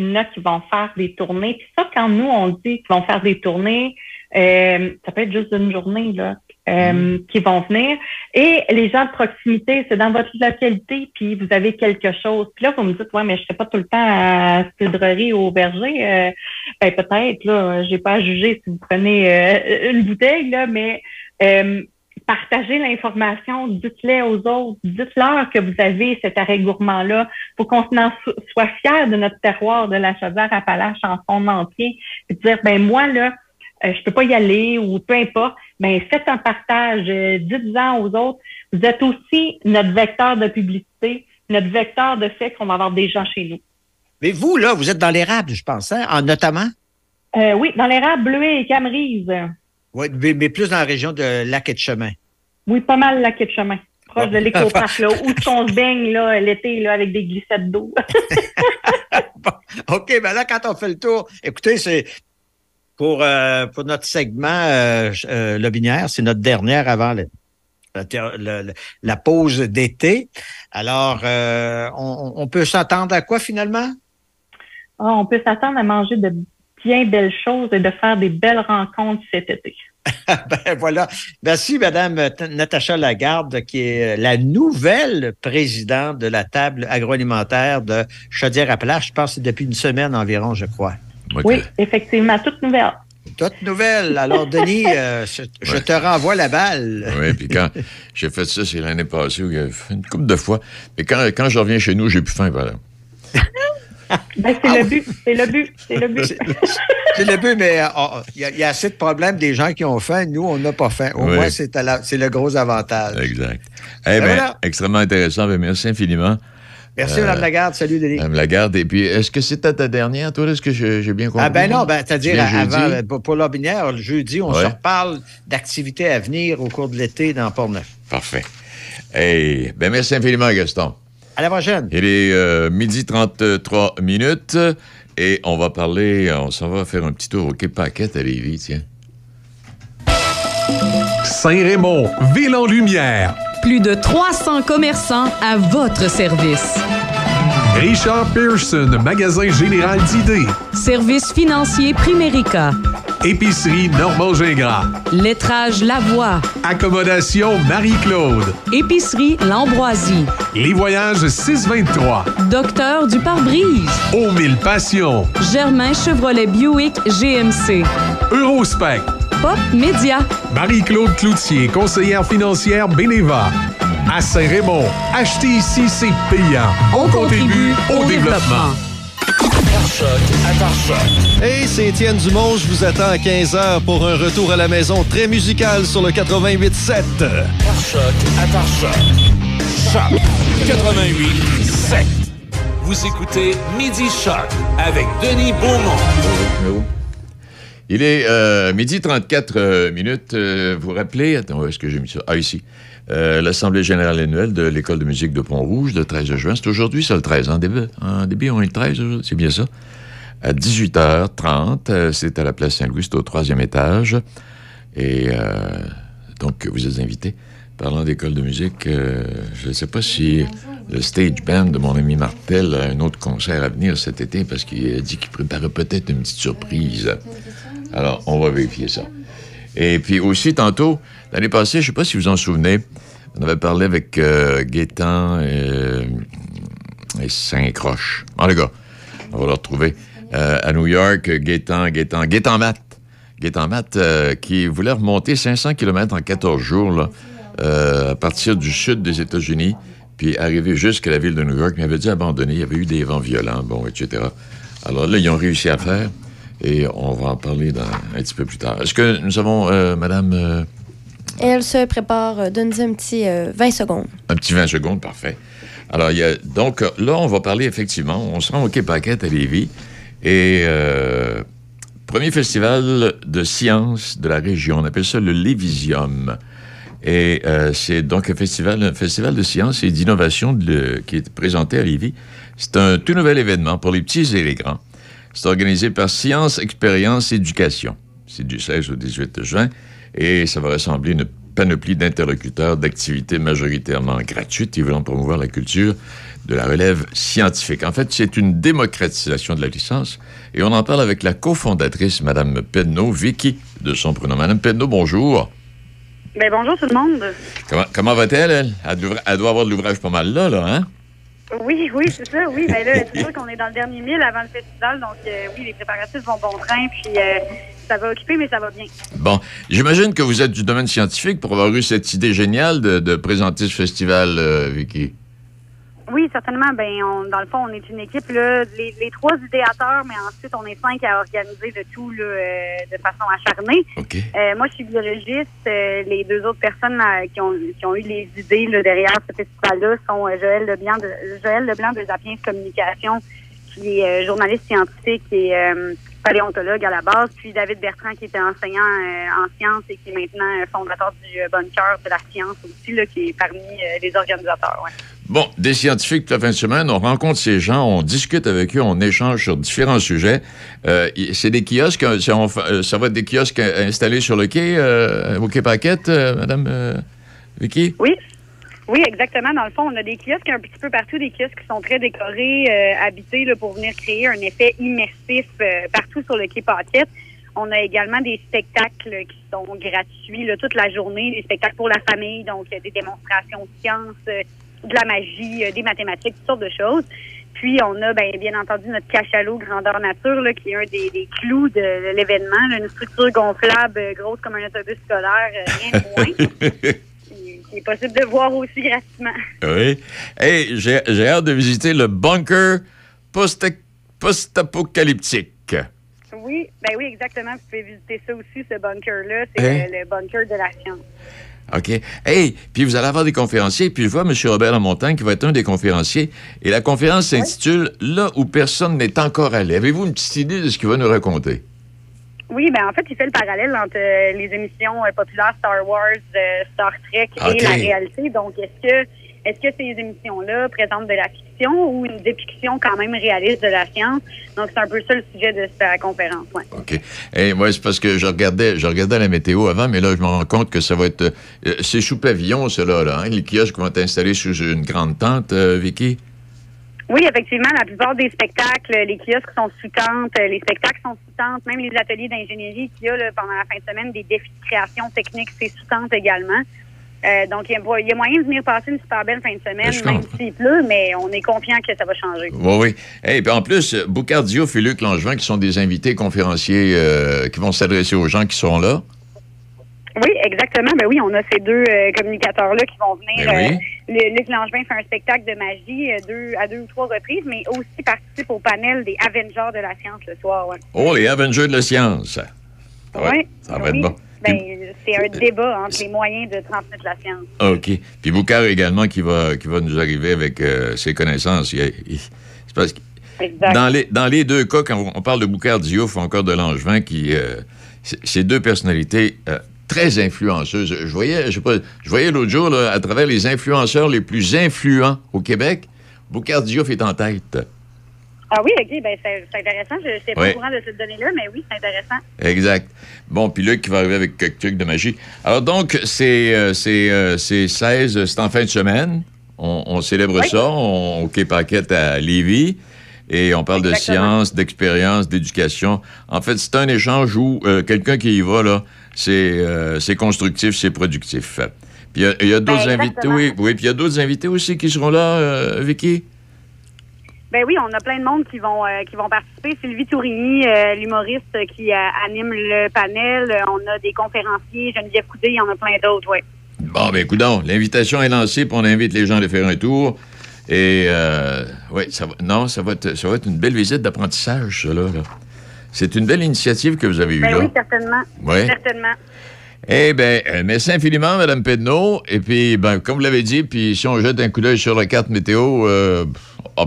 qu'il y en a qui vont faire des tournées. Puis ça, quand nous, on dit qu'ils vont faire des tournées, euh, ça peut être juste une journée, là, euh, qui vont venir. Et les gens de proximité, c'est dans votre localité, puis vous avez quelque chose. Puis là, vous me dites, ouais, mais je ne serai pas tout le temps à cidrerie ou au berger. Euh, ben, peut-être, là, j'ai pas à juger si vous prenez euh, une bouteille, là, mais partagez l'information, dites-le aux autres, dites-leur que vous avez cet arrêt gourmand-là pour qu'on soit fier de notre terroir de la Chaudière-Appalaches en son entier, et dire, ben moi, là, euh, je peux pas y aller ou peu importe, ben faites un partage, euh, dites-en aux autres. Vous êtes aussi notre vecteur de publicité, notre vecteur de fait qu'on va avoir des gens chez nous. Mais vous, là, vous êtes dans l'érable, je pense, hein, en notamment? Euh, oui, dans l'érable bleuet et Camerise. Oui, mais, plus dans la région de Lac et de Chemin. Oui, pas mal la quai de chemin. Proche Bon. de l'éco-parc, là, où on se baigne là, l'été là, avec des glissettes d'eau. OK, ben là, quand on fait le tour, écoutez, c'est pour, euh, pour notre segment euh, euh, Lobinière, c'est notre dernière avant le- la, ter- le- le- la pause d'été. Alors, euh, on, on peut s'attendre à quoi finalement? Ah, on peut s'attendre à manger de bien belles choses et de faire des belles rencontres cet été. ben voilà. Merci, Madame Natacha Lagarde, qui est la nouvelle présidente de la table agroalimentaire de Chaudière-Appalaches. Je pense que c'est depuis une semaine environ, je crois. Oui, effectivement, toute nouvelle. Toute nouvelle. Alors, Denis, euh, je, je te renvoie la balle. Oui, puis quand j'ai fait ça, c'est l'année passée, où il y a une couple de fois. Mais quand, quand je reviens chez nous, j'ai plus faim, voilà. Ben, c'est le but, c'est le but, c'est le but. C'est le but, mais euh, oh, il y, a- il y a assez de problèmes des gens qui ont faim. Nous, on n'a pas faim. Au Oui. moins, c'est à la- c'est le gros avantage. Exact. Eh bien, voilà. extrêmement intéressant. Ben, merci infiniment, Merci, Euh, Mme Lagarde. Salut, Denis. Mme Lagarde. Et puis, est-ce que c'était ta dernière, toi? Est-ce que je- j'ai bien compris? Ah ben non, ben, c'est-à-dire avant, jeudi? euh, pour, pour l'Aubinière, le jeudi, on Ouais. se reparle d'activités à venir au cours de l'été dans Port-Neuf. Parfait. Hey, ben merci infiniment, Gaston. À la prochaine. Il est euh, midi 33 minutes et on va parler, on s'en va faire un petit tour au Quai Paquette à Lévis, tiens. Saint-Raymond, ville en lumière. Plus de 300 commerçants à votre service. Richard Pearson, magasin général d'idées. Service financier Primérica. Épicerie Normand Gingras. Lettrage Lavoie. Accommodation Marie-Claude. Épicerie L'Ambroisie. Les voyages 623. Docteur du pare-brise. Aux mille passions. Germain Chevrolet Buick GMC. Eurospec. Pop Média. Marie-Claude Cloutier, conseillère financière Beneva. À Saint-Raymond, acheter ici, c'est payant. On, contribue au développement. Pare-choc à pare-choc. Hey, c'est Étienne Dumont. Je vous attends à 15h pour un retour à la maison très musical sur le 88.7. Pare-choc à pare-choc. Choc 88.7. Vous écoutez Midi Choc avec Denis Beaumont. Il est euh, midi 34 euh, minutes. Euh, vous vous rappelez, attends, où est-ce que j'ai mis ça? Ah, ici. Euh, L'Assemblée générale annuelle de l'École de musique de Pont-Rouge, le 13 juin. C'est aujourd'hui, ça, le 13. En début, en début on est le 13 aujourd'hui, c'est bien ça. À 18h30, euh, c'est à la place Saint-Louis, c'est au troisième étage. Et euh, donc, vous êtes invités. Parlant d'école de musique, je ne sais pas si le stage band de mon ami Martel a un autre concert à venir cet été parce qu'il a dit qu'il préparait peut-être une petite surprise. Alors, on va vérifier ça. Et puis aussi, tantôt, l'année passée, je ne sais pas si vous en souvenez, on avait parlé avec euh, Gaétan euh, et Saint-Croche. Bon, les gars, on va le retrouver. Euh, à New York, Gaétan, Gaétan, Gaétan Matt. Gaétan Matt, euh, qui voulait remonter 500 km en 14 jours, là, euh, à partir du sud des États-Unis, puis arriver jusqu'à la ville de New York, mais il avait dû abandonner. Il y avait eu des vents violents, bon, etc. Alors là, ils ont réussi à faire, et on va en parler dans- un petit peu plus tard. Est-ce que nous avons, euh, Madame, euh, Elle se prépare. euh, Donne-nous un petit euh, 20 secondes. un petit 20 secondes, parfait. Alors, il y a, donc, là, on va parler effectivement, on se rend au Quai Paquette à Lévis, et premier festival de sciences de la région, on appelle ça le Lévisium. Et c'est donc un festival, un festival de sciences et d'innovation qui est présenté à Lévis. C'est un tout nouvel événement pour les petits et les grands. C'est organisé par Science, Expérience, Éducation. C'est du 16 au 18 juin et ça va ressembler à une panoplie d'interlocuteurs, d'activités majoritairement gratuites et voulant promouvoir la culture de la relève scientifique. En fait, c'est une démocratisation de la licence et on en parle avec la cofondatrice, Mme Pedneau, Vicky, de son prénom. Mme Pedneau, bonjour. Ben, bonjour tout le monde. Comment, comment va-t-elle, elle? Elle doit avoir de l'ouvrage pas mal là, là, hein? Oui, oui, c'est ça, oui. Ben là, c'est sûr qu'on est dans le dernier mille avant le festival, donc euh, oui, les préparatifs vont bon train, puis euh, ça va occuper, mais ça va bien. Bon, j'imagine que vous êtes du domaine scientifique pour avoir eu cette idée géniale de, de présenter ce festival, euh, Vicky. Oui, certainement. Ben, on, dans le fond, on est une équipe, là, les, les trois idéateurs, mais ensuite, on est cinq à organiser le tout là, euh, de façon acharnée. Euh, moi, je suis biologiste. Euh, les deux autres personnes là, qui, ont, qui ont eu les idées là, derrière ce festival-là sont euh, Joël Leblanc de, Joël Leblanc de Zapiens Communication, qui est euh, journaliste scientifique et euh, paléontologue à la base, puis David Bertrand, qui était enseignant euh, en sciences et qui est maintenant euh, fondateur du euh, Bunker de la science aussi, là, qui est parmi euh, les organisateurs. Ouais. Bon, des scientifiques toute la fin de semaine, on rencontre ces gens, on discute avec eux, on échange sur différents sujets. Euh, c'est des kiosques, ça va être des kiosques installés sur le quai, euh, au quai Paquette, Madame Vicky? Oui. Oui, exactement. Dans le fond, on a des kiosques un petit peu partout, des kiosques qui sont très décorés, euh, habités pour venir créer un effet immersif euh, partout sur le quai Paquette. On a également des spectacles qui sont gratuits toute la journée, des spectacles pour la famille, donc des démonstrations de sciences, euh, de la magie, des mathématiques, toutes sortes de choses. Puis on a ben, bien entendu notre cachalot grandeur nature qui est un des, des clous de l'événement, une structure gonflable grosse comme un autobus scolaire, rien de moins, qui, est possible de voir aussi gratuitement. Oui. Hey, j'ai hâte de visiter le bunker post- post-apocalyptique. Oui, ben oui, exactement. Vous pouvez visiter ça aussi, ce bunker-là. C'est Hein? le, le bunker de la science. OK. Hey, puis vous allez avoir des conférenciers, puis je vois M. Robert Lamontagne qui va être un des conférenciers. Et la conférence s'intitule Là où personne n'est encore allé. Avez-vous une petite idée de ce qu'il va nous raconter? Oui, ben en fait, il fait le parallèle entre euh, les émissions euh, populaires Star Wars, euh, Star Trek et la réalité. Donc, est-ce que est-ce que ces émissions-là présentent de la fiction ou une dépiction quand même réaliste de la science? Donc, c'est un peu ça le sujet de sa conférence. Ouais. OK. Hey, moi, c'est parce que je regardais, je regardais la météo avant, mais là, je me rends compte que ça va être. c'est sous pavillon, cela, là. hein? Les kiosques vont être installés sous une grande tente, Vicky? Oui, effectivement, la plupart des spectacles, les kiosques sont sous tente, euh, les spectacles sont sous tente, même les ateliers d'ingénierie qu'il y a là, pendant la fin de semaine, des défis de création technique, c'est sous tente également. Euh, donc, il y, a, il y a moyen de venir passer une super belle fin de semaine, Ben, je même s'il pleut, mais on est confiant que ça va changer. Oui, oui. Et puis en plus, Boucardio et Luc Langevin, qui sont des invités conférenciers euh, qui vont s'adresser aux gens qui sont là. Oui, exactement. Ben oui, on a ces deux euh, communicateurs-là qui vont venir. Ben oui. euh, le- Luc Langevin fait un spectacle de magie euh, deux, à deux ou trois reprises, mais aussi participe au panel des Avengers de la science le soir. Ouais. Oh, les Avengers de la science. Ouais, Ça va oui. être bon. Ben, c'est un débat entre les moyens de transmettre la science. OK. Puis Boucard également qui va, qui va nous arriver avec ses connaissances. Il il- c'est parce que Exact. dans les, dans les deux cas, quand on parle de Boucard Diouf ou encore de Langevin, qui, c'est deux personnalités très influenceuses. Je voyais, je je voyais l'autre jour, là, à travers les influenceurs les plus influents au Québec, Boucard Diouf est en tête. Ah oui, OK, ben c'est intéressant. Je n'étais pas au courant de cette donnée-là, mais oui, c'est intéressant. Exact. Bon, puis Luc qui va arriver avec quelques trucs de magie. Alors donc, c'est euh, c'est, euh, c'est 16, c'est en fin de semaine. On, on célèbre ça on, au Quai Paquette à Lévis. Et on parle de science, d'expérience, d'éducation. En fait, c'est un échange où euh, quelqu'un qui y va, là, c'est euh, c'est constructif, c'est productif. Puis il y a- d'autres Ben, invités, oui, oui, puis il y a d'autres invités aussi qui seront là, euh, Vicky. Ben oui, on a plein de monde qui vont euh, qui vont participer. Sylvie Tourigny, euh, l'humoriste qui anime le panel. On a des conférenciers, Geneviève Coudé, il y en a plein d'autres, oui. Bon, ben, écoute l'invitation est lancée, puis on invite les gens à faire un tour. Et, oui, ça va, non, ça va, être, ça va être une belle visite d'apprentissage, ça, là. là. C'est une belle initiative que vous avez eue, Ben là. oui, certainement. Ouais. Certainement. Eh bien, merci infiniment, Mme Pedneau. Et puis, ben, comme vous l'avez dit, puis si on jette un coup d'œil sur la carte météo, euh,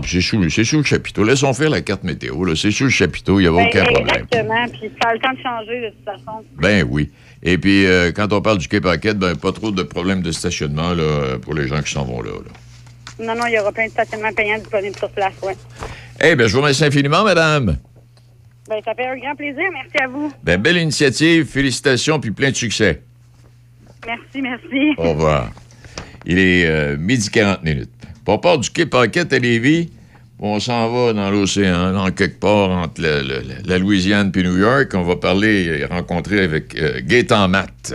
c'est sous, le chapiteau. Laissons faire la carte météo. C'est sous le chapiteau, il n'y a Ben, aucun problème. exactement. Puis ça a le temps de changer, de toute façon. Ben oui. Et puis, euh, quand on parle du Quai Paquette, ben, pas trop de problèmes de stationnement, là, pour les gens qui s'en vont là, là. Non, non, il y aura plein de stationnements payants disponibles sur place, oui. Eh bien, je vous remercie infiniment, madame. Ben, ça fait un grand plaisir. Merci à vous. Ben, belle initiative, félicitations, puis plein de succès. Merci, merci. Au revoir. Il est euh, midi 40 minutes. On part du Quai Paquette à Lévis, on s'en va dans l'océan, dans quelque part entre le- le- le- la Louisiane puis New York. On va parler et rencontrer avec euh, Gaétan Matt.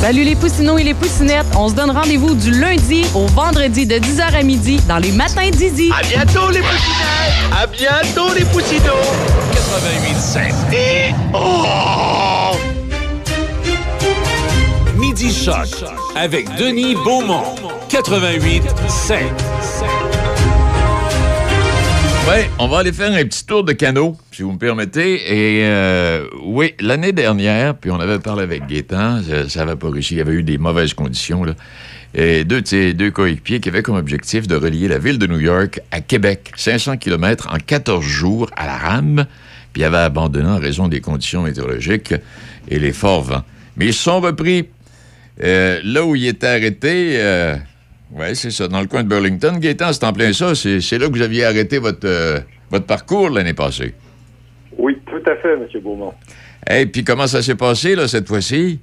Salut les poussinots et les poussinettes. On se donne rendez-vous du lundi au vendredi de 10h à midi dans les matins d'Izzy. À bientôt, les poussinettes! À bientôt, les poussinots! 88.7. Et... Oh! Midi Choc avec Denis Beaumont. 88.7. Oui, on va aller faire un petit tour de canot, si vous me permettez. Et euh, oui, l'année dernière, puis on avait parlé avec Gaétan, ça n'avait pas réussi, il y avait eu des mauvaises conditions. Et deux coéquipiers qui avaient comme objectif de relier la ville de New York à Québec, 500 km en 14 jours à la rame, puis avaient abandonné en raison des conditions météorologiques et les forts vents. Mais ils sont repris. Euh, là où ils étaient arrêtés, euh, oui, c'est ça, dans le coin de Burlington. Gaétan, c'est en plein ça. C'est là que vous aviez arrêté votre, euh, votre parcours l'année passée. Oui, tout à fait, M. Beaumont. Et puis comment ça s'est passé, là, cette fois-ci?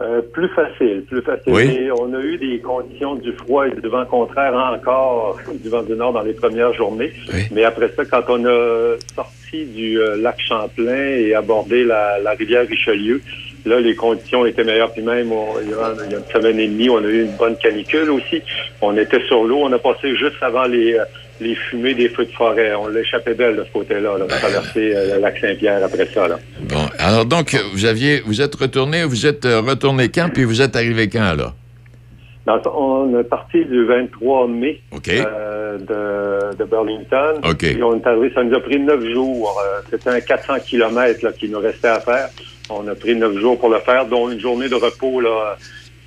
Euh, plus facile, plus facile. Oui. Et on a eu des conditions du froid et du vent contraire encore du vent du nord dans les premières journées. Mais après ça, quand on a sorti du euh, lac Champlain et abordé la, la rivière Richelieu, là, les conditions étaient meilleures. Puis même, on- il, y a, il y a une semaine et demie, on a eu une bonne canicule aussi. On était sur l'eau. On a passé juste avant les, euh, les fumées des feux de forêt. On l'échappait belle de ce côté-là, là, de traverser euh, le lac Saint-Pierre après ça. Là. Bon, alors donc, vous aviez, vous êtes retourné, vous êtes euh, retourné quand, puis vous êtes arrivé quand, là? Dans on est parti du 23 mai euh, de, de Burlington. OK. Et on est arrivé, ça nous a pris neuf jours. Euh, C'était un 400 kilomètres là, qui nous restait à faire. On a pris neuf jours pour le faire, dont une journée de repos là,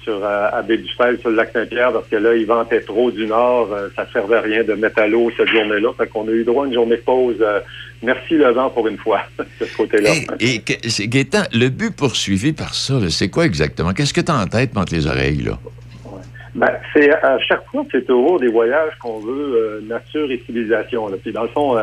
sur euh, à Baie-du-Fel, sur le lac Saint-Pierre, parce que là, il ventait trop du nord. euh, ça servait à rien de mettre à l'eau cette journée-là. Fait qu'on a eu droit à une journée de pause. euh, merci le vent pour une fois, de ce côté-là. Et c'est- Gaétan, le but poursuivi par ça, c'est quoi exactement? Qu'est-ce que tu as en tête entre les oreilles, là? Ben, c'est à chaque fois, c'est toujours des voyages qu'on veut euh, nature et civilisation. Là. Puis dans le fond,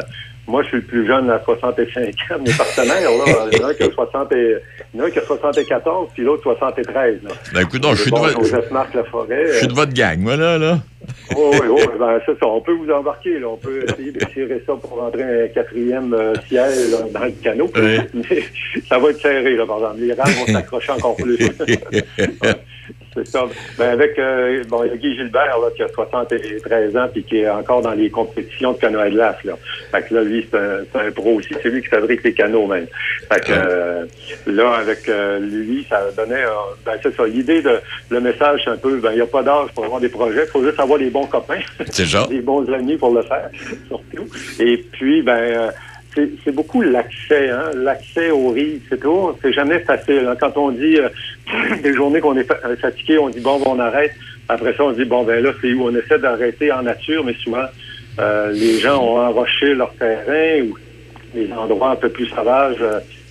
moi, je suis le plus jeune à 65 ans. Mes partenaires, là, il y en a un qui a, 60 et- il y en a un qui a 74, puis l'autre 73. Là. Ben, écoute, non, je suis de votre- Marc Laforêt. Je suis de votre gang, moi, là, là. Oui, oui, oui, ben, c'est ça. On peut vous embarquer, là. On peut essayer de tirer ça pour rentrer un quatrième euh, ciel là, dans le canot. Oui. Mais ça va être serré, là, par exemple. Les rames vont s'accrocher encore plus. C'est ça. Ben, avec, euh, bon, il y a Guy Gilbert, là, qui a 73 ans, puis qui est encore dans les compétitions de canoë à glace, là. Fait que là, lui, c'est un, pro aussi. C'est lui qui fabrique les canots, même. Fait que, euh, là, avec euh, lui, ça donnait, euh, ben, c'est ça. L'idée de, le message, c'est un peu, ben, il n'y a pas d'âge pour avoir des projets. Il faut juste avoir les bons copains. C'est ça. les bons amis pour le faire, surtout. Et puis, ben, c'est beaucoup l'accès, hein, l'accès aux rives, c'est tout. C'est jamais facile. hein. Quand on dit euh, des journées qu'on est euh, fatigué, on dit bon, ben, on arrête. Après ça, on dit bon, ben là, c'est où on essaie d'arrêter en nature, mais souvent, euh, les gens ont enroché leur terrain ou les endroits un peu plus sauvages.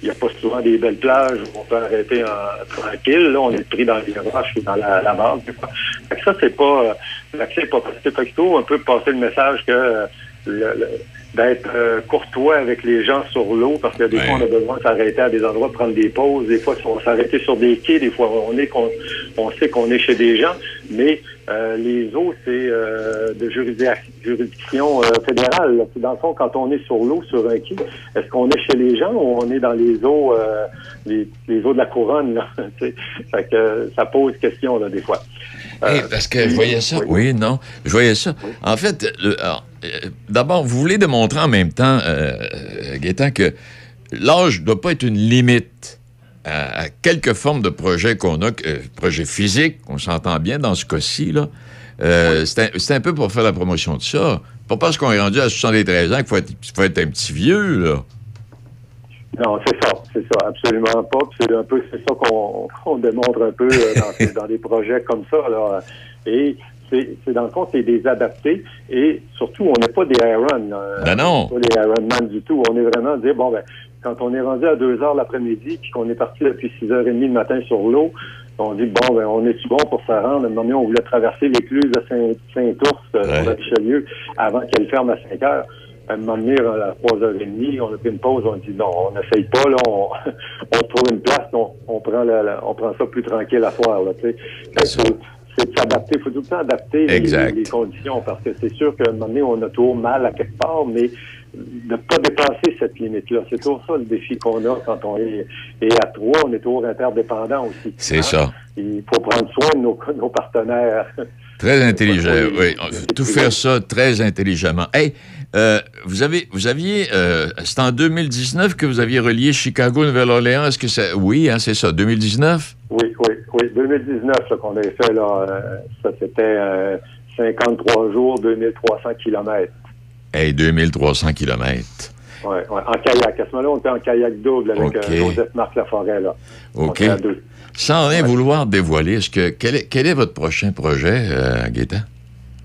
il n'y a pas souvent des belles plages où on peut arrêter tranquille. Là, on est pris dans les roches ou dans la, la que ça, c'est pas euh, l'accès n'est pas facile. Un peu passer le message que euh, le- le- d'être euh, courtois avec les gens sur l'eau, parce que des fois, on a besoin de s'arrêter à des endroits, prendre des pauses. Des fois, on s'arrêter sur des quais. Des fois, on est qu'on- on sait qu'on est chez des gens, mais euh, les eaux, c'est euh, de juridic- juridiction euh, fédérale. là. Dans le fond, quand on est sur l'eau, sur un quai, est-ce qu'on est chez les gens ou on est dans les eaux, euh, les, les eaux de la couronne? Là, fait que ça pose question, là, des fois. Eh, parce que je voyais ça. Oui, non. Je voyais ça. En fait, le- alors, euh, d'abord, vous voulez démontrer en même temps, euh, euh, Gaétan, que l'âge ne doit pas être une limite à, à quelques formes de projets qu'on a, euh, projets physiques, on s'entend bien dans ce cas-ci, là. Euh, c'est un, peu pour faire la promotion de ça. Pas parce qu'on est rendu à 73 ans qu'il faut être, qu'il faut être un petit vieux, là. Non, c'est ça, c'est ça, absolument pas. C'est un peu, c'est ça qu'on démontre un peu euh, dans, dans des projets comme ça. Là. Et c'est dans le fond, c'est des adaptés. Et surtout, on n'est pas des Iron. là. Ben non. On n'est pas des Ironman du tout. On est vraiment dire bon ben quand on est rendu à 2 heures l'après-midi puis qu'on est parti depuis 6h30 le matin sur l'eau, on dit bon ben on est-tu bon pour se rendre? À un moment donné, on voulait traverser l'écluse de Saint- Saint-Ours euh, sur la Richelieu avant qu'elle ferme à 5 heures. À un moment donné, à 3h30, on a pris une pause, on dit non, on n'essaye pas, là, on, on trouve une place, on, on prend la, la- on prend ça plus tranquille à soir, là, C'est de s'adapter, il faut tout le temps adapter les, les conditions, parce que c'est sûr qu'à un moment donné, on a toujours mal à quelque part, mais de pas dépasser cette limite-là. C'est toujours ça le défi qu'on a quand on est, et à trois, on est toujours interdépendants aussi. C'est ça. Il faut prendre soin de nos, nos partenaires. Très intelligent, oui. Tout faire ça très intelligemment. Hey, euh, vous avez, vous aviez, euh, c'est en 2019 que vous aviez relié Chicago-Nouvelle-Orléans. Est-ce que c'est, oui, hein, c'est ça, 2019? Oui, oui, oui. 2019, là, qu'on avait fait, là, euh, ça, c'était euh, 53 jours, 2300 kilomètres. Hey, 2300 kilomètres. Ouais, ouais, en kayak. À ce moment-là, on était en kayak double avec euh, Joseph-Marc Laforêt, là. OK. Sans rien vouloir dévoiler, est-ce que, quel, est, quel est votre prochain projet, euh, Gaétan?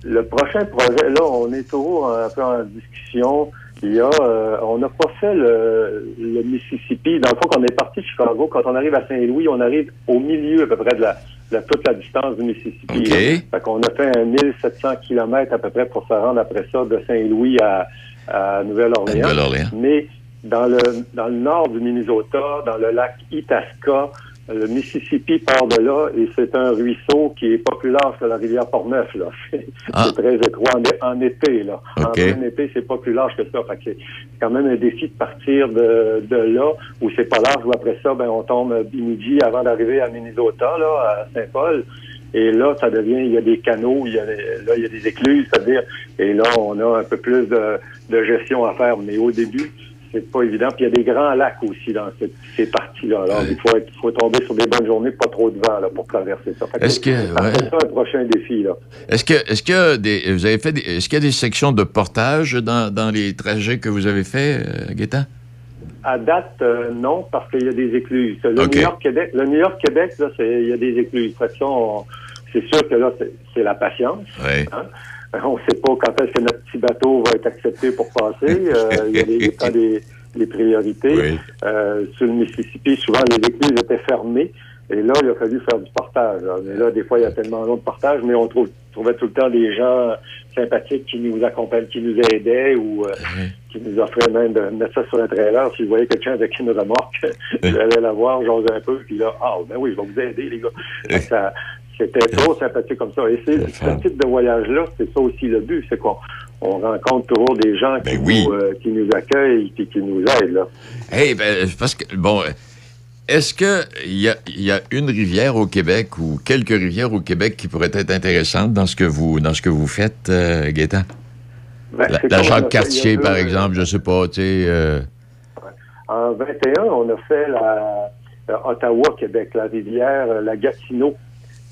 Le prochain projet, là, on est toujours un peu en discussion. Il y a, euh, on n'a pas fait le, le Mississippi. Dans le fond, quand on est parti de Chicago, quand on arrive à Saint-Louis, on arrive au milieu à peu près de la, de toute la distance du Mississippi. OK. là. Fait qu'on a fait un 1700 kilomètres à peu près pour se rendre après ça de Saint-Louis à, à Nouvelle-Orléans. À Nouvelle-Orléans. Mais dans le, dans le nord du Minnesota, dans le lac Itasca, le Mississippi part de là et c'est un ruisseau qui est pas plus large que la rivière Portneuf. Là. C'est Ah. c'est très étroit en, en été. Là. En été, c'est pas plus large que ça. Fait que c'est quand même un défi de partir de, de là où c'est pas large, où après ça, ben, on tombe à Bemidji avant d'arriver à Minnesota, là, à Saint-Paul. Et là, ça devient, il y a des canaux, il y a, des- là, il y a des écluses, c'est-à-dire, et là, on a un peu plus de, de gestion à faire. Mais au début, c'est pas évident. Puis il y a des grands lacs aussi dans cette- ces parties-là. Alors, il faut, être- il faut tomber sur des bonnes journées, pas trop de vent là, pour traverser ça. Est-ce que- ça ouais. ça un prochain défi. Là. Est-ce que, est-ce que des, vous avez fait, est-ce qu'il y a des sections de portage dans, dans les trajets que vous avez faits, euh, Gaétan? À date, euh, non, parce qu'il y a des écluses. Le. New York-Québec, le New York-Québec, là, il y a des écluses. Que ça, on- c'est sûr que là, c'est, c'est la patience. Oui. Hein? On ne sait pas quand est-ce que notre petit bateau va être accepté pour passer. Euh, il y a des, des priorités. Oui. Euh, sur le Mississippi, souvent, les écluses étaient fermées. Et là, il a fallu faire du partage. là. Mais là, des fois, il y a tellement long de partage, mais on trouve, trouvait tout le temps des gens sympathiques qui nous accompagnaient, qui nous aidaient ou euh, qui nous offraient même de mettre ça sur un trailer. Si vous voyez quelqu'un avec une remorque, j'allais la voir, j'ose un peu, puis là, ah, ben oui, je vais vous aider, les gars. Ça- C'était trop sympathique comme ça. Et c'est ce type de voyage-là, c'est ça aussi le but, c'est qu'on on rencontre toujours des gens qui, nous, euh, qui nous accueillent et qui nous aident. Là. Hey, ben, parce que, bon, est-ce qu'il y a, il y a une rivière au Québec ou quelques rivières au Québec qui pourraient être intéressantes dans ce que vous, dans ce que vous faites, euh, Gaétan? Ben, la Jacques-Cartier, par euh, exemple, je sais pas, tu sais. euh, En 21, on a fait la, la Ottawa-Québec, la rivière, la Gatineau.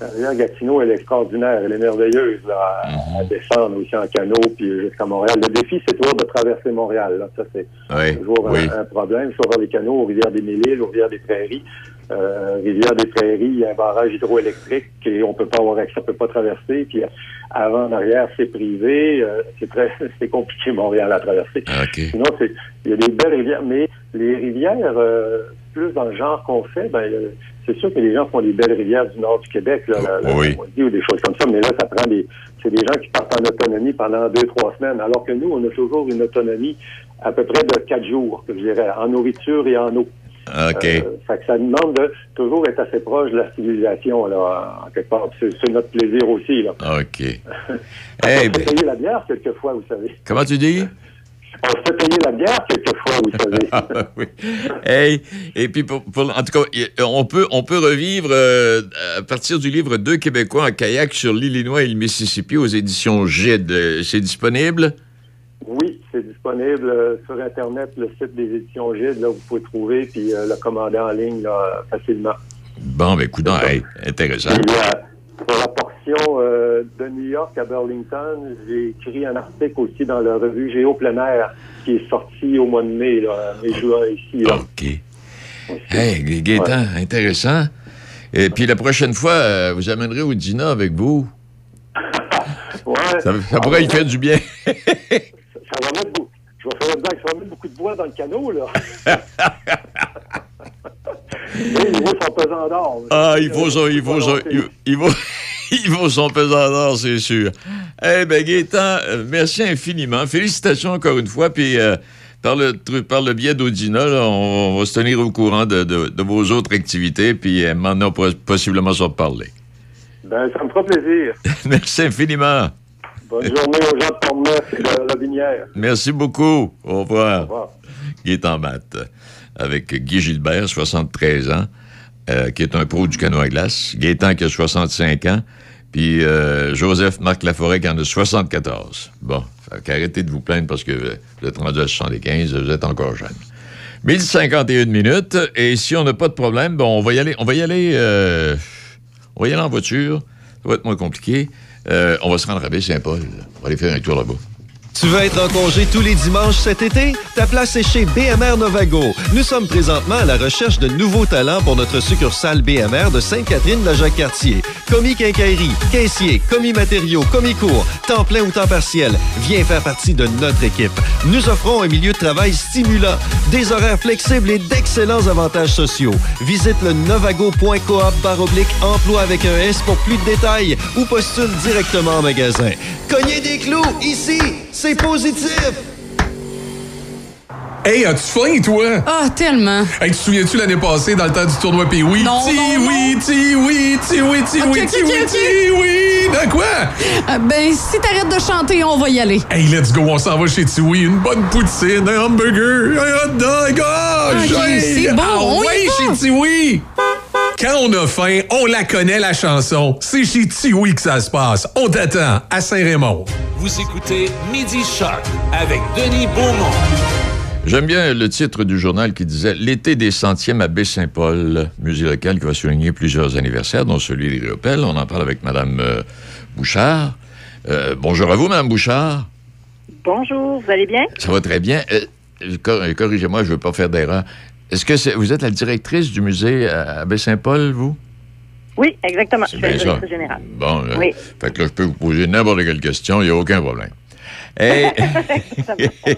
La rivière Gatineau, elle est extraordinaire, elle est merveilleuse là, à, à descendre aussi en canot puis jusqu'à Montréal. Le défi, c'est toujours de traverser Montréal. Là. Ça, c'est Oui, toujours un- oui. un, problème. Faut avoir des canaux aux rivières des Mille-Îles, aux rivières des Prairies. Euh, rivière des Prairies, il y a un barrage hydroélectrique et on peut pas avoir accès, on peut pas traverser. Puis avant, en arrière, c'est privé. Euh, c'est très, c'est compliqué Montréal à traverser. Sinon, c'est, il y a des belles rivières, mais les rivières, euh, plus dans le genre qu'on fait, ben, euh, c'est sûr que les gens font des belles rivières du nord du Québec, là, Oui. Montmagny ou des choses comme ça, mais là, ça prend des, c'est des gens qui partent en autonomie pendant deux, trois semaines, alors que nous, on a toujours une autonomie à peu près de quatre jours, je dirais, en nourriture et en eau. OK. Euh, fait que ça demande de toujours être assez proche de la civilisation, là, en quelque part. C'est, notre plaisir aussi, là. OK. on Eh ben- payer la bière quelquefois, vous savez. Comment tu dis? On se fait payer la bière quelquefois, vous savez. Ah, oui. Hey, et puis, pour, pour- en tout cas, on peut, on peut revivre euh, à partir du livre Deux Québécois en kayak sur l'Illinois et le Mississippi aux éditions Gide. Euh, C'est disponible? Oui, c'est disponible euh, sur Internet, le site des éditions Gide, là, vous pouvez trouver, puis euh, le commander en ligne, là, facilement. Bon, ben, écoute, hey, intéressant. Pour la portion euh, de New York à Burlington, j'ai écrit un article aussi dans la revue Géo plein air, qui est sorti au mois de mai, là, mai juin ici. Là. OK. Hey, Gaétan, intéressant. Et puis la prochaine fois, euh, vous amènerez Audina avec vous. Ouais. Ça, ça pourrait y faire du bien. Ça va mettre beaucoup. Je vais faire une blague, ça va mettre beaucoup de bois dans le canot, là. Oui, les bois sont pesants d'or. Ah, il faut son, il son, il, il il son pesant d'or, c'est sûr. Eh bien, Gaétan, euh, merci infiniment. Félicitations encore une fois. Puis, euh, par, le, par le biais d'Audina, on, on va se tenir au courant de, de- de vos autres activités. Puis, euh, maintenant, on pourra possiblement s'en reparler. Ben, ça me fera plaisir. merci infiniment. Bonne journée aux gens de Pont-Neuf et de la Binière. Merci beaucoup. Au revoir. Au revoir. Gaétan Matt, avec Guy Gilbert, 73 ans, euh, qui est un pro du canot à glace. Gaétan qui a 65 ans. Puis euh, Joseph Marc Laforêt qui en a 74. Bon, fait qu'arrêtez de vous plaindre parce que vous êtes rendu à 75, vous êtes encore jeune. 1051 minutes. Et si on n'a pas de problème, bon, on va y aller. On va y aller. euh, on va y aller en voiture. Ça va être moins compliqué. On va se rendre à Baie-Saint-Paul. On va aller faire un tour là-bas. Tu veux être en congé tous les dimanches cet été? Ta place est chez BMR Novago. Nous sommes présentement à la recherche de nouveaux talents pour notre succursale BMR de Sainte-Catherine-la-Jacques-Cartier. Commis quincaillerie, caissier, commis matériaux, commis cours, temps plein ou temps partiel. Viens faire partie de notre équipe. Nous offrons un milieu de travail stimulant, des horaires flexibles et d'excellents avantages sociaux. Visite le novago.coop baroblique emploi avec un S pour plus de détails ou postule directement en magasin. Cognez des clous, ici, c'est positif! Hey, as-tu faim, toi? Ah, tellement. Hey, tu te souviens-tu l'année passée, dans le temps du tournoi Pee oui Non, Ti non, oui, ti oui, ti oui, ti oui, ti ti oui. De quoi? Euh, ben, si t'arrêtes de chanter, on va y aller. Hey, let's go, on s'en va chez Tiwi. Une bonne poutine, un hamburger, un hot dog. Ah, Ok, j'ai- c'est bon, Ah on y ouais, va. chez Tiwi. Quand on a faim, on la connaît, la chanson. C'est chez Tiwi que ça se passe. On t'attend à Saint-Raymond. Vous écoutez Midi Shark avec Denis Beaumont. J'aime bien le titre du journal qui disait L'été des centièmes à Baie-Saint-Paul, musée local qui va souligner plusieurs anniversaires, dont celui des Riopel. On en parle avec Mme euh, Bouchard. Euh, bonjour à vous, Mme Bouchard. Bonjour, vous allez bien? Ça va très bien. Euh, cor- Corrigez-moi, je ne veux pas faire d'erreur. Est-ce que vous êtes la directrice du musée à à Baie-Saint-Paul, vous? Oui, exactement. Je suis la bien ça. directrice générale. Bon, là, Oui. fait que là, je peux vous poser n'importe quelle question, il n'y a aucun problème.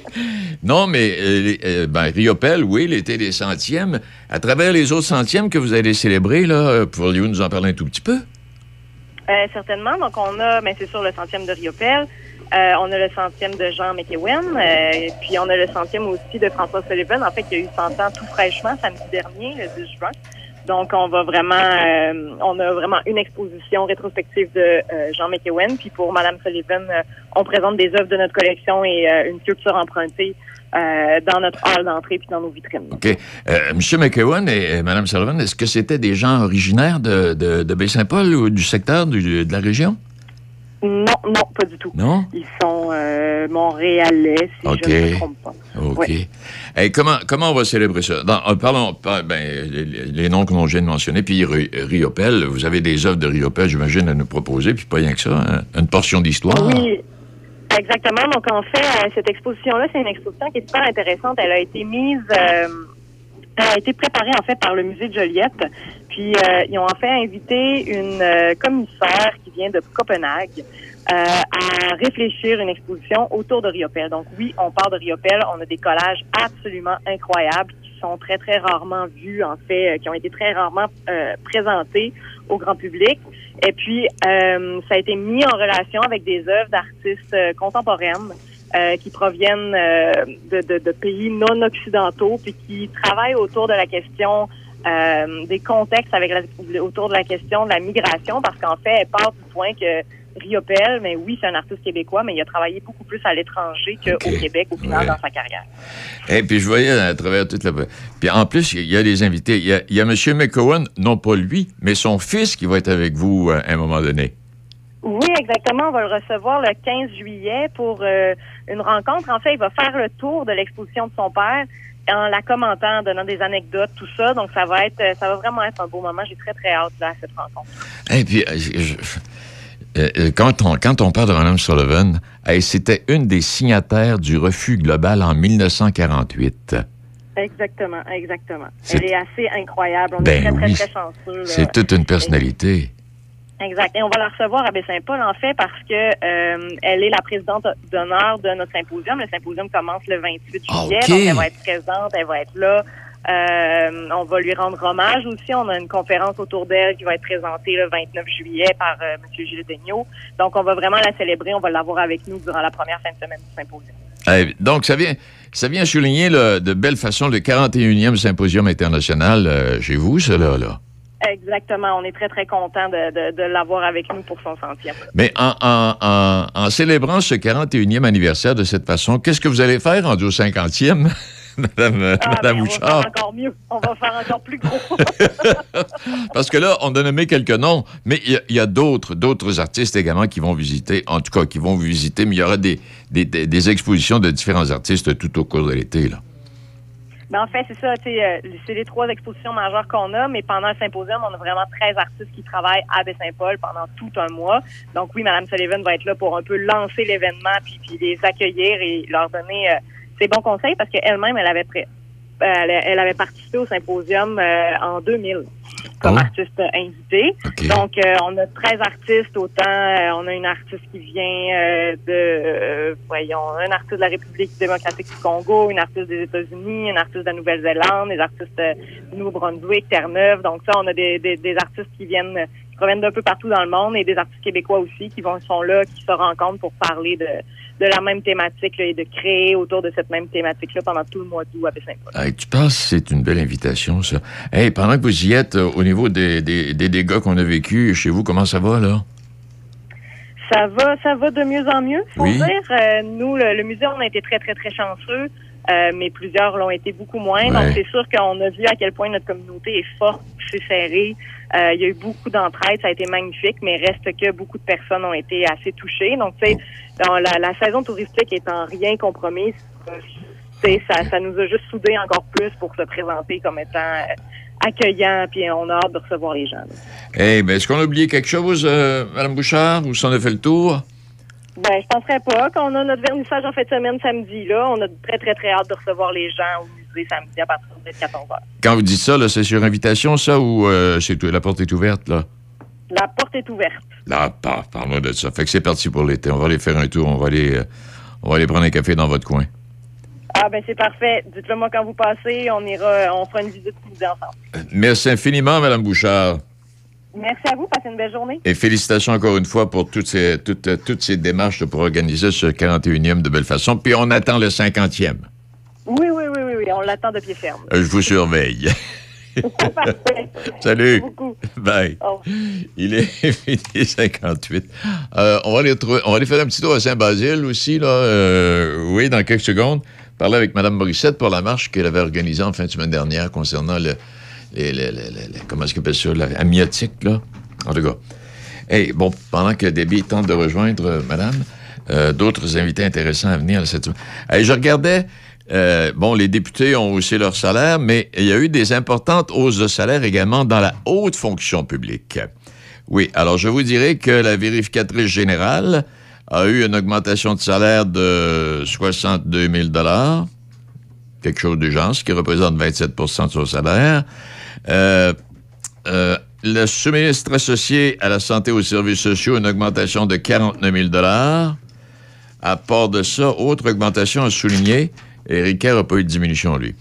Non, mais euh, euh, ben, Riopel, oui, l'été des centièmes. À travers les autres centièmes que vous allez célébrer, là, euh, pourriez-vous nous en parler un tout petit peu? Euh, certainement. Donc, on a, mais c'est sûr, le centième de Riopel. Euh, on a le centième de Jean McEwen. euh, puis, on a le centième aussi de François Sullivan. En fait, qui a eu 100 ans tout fraîchement samedi dernier, le 10 juin. Donc, on va vraiment, euh, on a vraiment une exposition rétrospective de euh, Jean McEwen. Puis, pour Madame Sullivan, on présente des œuvres de notre collection et une sculpture empruntée dans notre hall d'entrée puis dans nos vitrines. OK. Euh, M. McEwan et, Mme Sullivan, est-ce que c'était des gens originaires de, de, de Baie-Saint-Paul ou du secteur de la région? Non, non, pas du tout. Non? Ils sont euh, montréalais, si je ne me trompe pas. OK. Oui. Hey, comment, comment on va célébrer ça? Dans- euh, parlons, par- ben, les, les noms que l'on vient de mentionner, puis Ri- Riopel, vous avez des œuvres de Riopel, j'imagine, à nous proposer, puis pas rien que ça, hein? une portion d'histoire. Oui, exactement. Donc, en fait, euh, cette exposition-là, c'est une exposition qui est super intéressante. Elle a été mise, euh, a été préparée, en fait, par le musée de Joliette. Puis, euh, ils ont en fait invité une euh, commissaire qui vient de Copenhague euh, à réfléchir une exposition autour de Riopel. Donc, oui, on parle de Riopel. On a des collages absolument incroyables qui sont très, très rarement vus, en fait, euh, qui ont été très rarement euh, présentés au grand public. Et puis, euh, ça a été mis en relation avec des œuvres d'artistes contemporaines euh, qui proviennent euh, de, de- de pays non occidentaux, puis qui travaillent autour de la question euh, des contextes avec la- autour de la question de la migration, parce qu'en fait, elle part du point que Riopel, mais oui, c'est un artiste québécois, mais il a travaillé beaucoup plus à l'étranger qu'au Québec au final Ouais. dans sa carrière. Et puis je voyais à travers toute la... Puis en plus, il y a des invités. Il y a, il y a M. McCowan, non pas lui, mais son fils qui va être avec vous à un moment donné. Oui, exactement. On va le recevoir le 15 juillet pour euh, une rencontre. En fait, il va faire le tour de l'exposition de son père en la commentant, en donnant des anecdotes, tout ça. Donc, ça va être, ça va vraiment être un beau moment. J'ai très, très hâte là, à cette rencontre. Et puis, euh, je- je- euh, quand, on, quand on parle de Mme Sullivan, c'était une des signataires du refus global en 1948. Exactement, exactement. C'est- Elle est assez incroyable. On Ben est très, très, oui. très chanceux. C'est toute une personnalité. Exact. Et on va la recevoir à Baie-Saint-Paul, en fait, parce que euh, elle est la présidente d'honneur de notre symposium. Le symposium commence le 28 juillet, OK. donc elle va être présente, elle va être là. Euh, on va lui rendre hommage aussi. On a une conférence autour d'elle qui va être présentée le 29 juillet par euh, M. Gilles Daigneault. Donc, on va vraiment la célébrer. On va l'avoir avec nous durant la première fin de semaine du symposium. Eh, donc, ça vient, ça vient souligner là, de belle façon le 41e Symposium international chez vous, cela, là. Exactement. On est très, très content de, de, de l'avoir avec nous pour son centième. Mais en, en- en- en célébrant ce 41e anniversaire de cette façon, qu'est-ce que vous allez faire rendu au 50e, Madame, Ah, Madame ben, on va faire encore mieux. On va faire encore plus gros. Parce que là, on a nommé quelques noms, mais il y a- a, d'autres, d'autres artistes également qui vont visiter, en tout cas, qui vont vous visiter, mais il y aura des, des, des- des expositions de différents artistes tout au cours de l'été, là. Ben, en fait, c'est ça, euh, c'est les trois expositions majeures qu'on a, mais pendant le symposium, on a vraiment 13 artistes qui travaillent à Baie-Saint-Paul pendant tout un mois. Donc oui, Mme Sullivan va être là pour un peu lancer l'événement, puis, puis les accueillir et leur donner euh, ses bons conseils, parce qu'elle-même, elle avait pré- elle, elle avait participé au symposium euh, en 2000 comme Oh. artiste invité. Donc, euh, on a 13 artistes, autant euh, on a une artiste qui vient euh, de, euh, voyons, un artiste de la République démocratique du Congo, une artiste des États-Unis, une artiste de la Nouvelle-Zélande, des artistes du Nouveau-Brunswick, Terre-Neuve. Donc ça, on a des, des, des artistes qui viennent, qui proviennent d'un peu partout dans le monde et des artistes québécois aussi qui vont sont là, qui se rencontrent pour parler de, de la même thématique là, et de créer autour de cette même thématique-là pendant tout le mois d'août à Baie-Saint-Paul. Hey, tu penses que c'est une belle invitation, ça? Hey, pendant que vous y êtes, euh, au niveau des, des, des dégâts qu'on a vécus chez vous, comment ça va, là? Ça va, ça va de mieux en mieux, faut Oui. dire. Euh, nous, le, le musée, on a été très, très, très chanceux, euh, mais plusieurs l'ont été beaucoup moins. Ouais. Donc, c'est sûr qu'on a vu à quel point notre communauté est forte, c'est serré. Euh, il y a eu beaucoup d'entraide, ça a été magnifique, mais reste que beaucoup de personnes ont été assez touchées. Donc, tu sais, la, la saison touristique étant rien compromise, tu sais, ça, ça nous a juste soudés encore plus pour se présenter comme étant euh, accueillant, puis on a hâte de recevoir les gens. là. Hey, ben, est-ce qu'on a oublié quelque chose, euh, Mme Bouchard, ou si on a fait le tour? Ben, je penserais pas qu'on a notre vernissage en fin de semaine samedi, là. On a très, très, très hâte de recevoir les gens à partir de 14 h. Quand vous dites ça, là, c'est sur invitation, ça, ou euh, c'est tout- la porte est ouverte, là? La porte est ouverte. Là, par- parle-moi de ça. Fait que c'est parti pour l'été. On va aller faire un tour, on va aller, euh, On va aller prendre un café dans votre coin. Ah, ben c'est parfait. Dites-le moi quand vous passez. On ira, on fera une visite tous ensemble. Merci infiniment, Mme Bouchard. Merci à vous. Passez une belle journée. Et félicitations encore une fois pour toutes ces, toutes, euh, toutes ces démarches pour organiser ce 41e de belle façon. Puis on attend le 50e. Oui, oui, oui, oui. On l'attend de pied ferme. Euh, Je vous surveille. Salut. Merci beaucoup. Bye. Il est midi 58. Euh, on, va aller trouver- on va aller faire un petit tour à Saint-Basile aussi, là. euh, oui, dans quelques secondes. Parler avec Mme Morissette pour la marche qu'elle avait organisée en fin de semaine dernière concernant le. les- comment est-ce qu'on appelle ça? L'amniotique, là. En tout cas. Hey, bon, pendant que Debbie tente de rejoindre euh, Madame, d'autres invités intéressants à venir cette semaine. Hey, je regardais. Euh, bon, les députés ont haussé leur salaire, mais il y a eu des importantes hausses de salaire également dans la haute fonction publique. Oui, alors je vous dirais que la vérificatrice générale a eu une augmentation de salaire de 62 000 quelque chose du genre, ce qui représente 27% de son salaire. Euh, euh, le sous-ministre associé à la santé et aux services sociaux, une augmentation de 49 000 À part de ça, autre augmentation à souligner, Éric Kerr n'a pas eu de diminution, lui.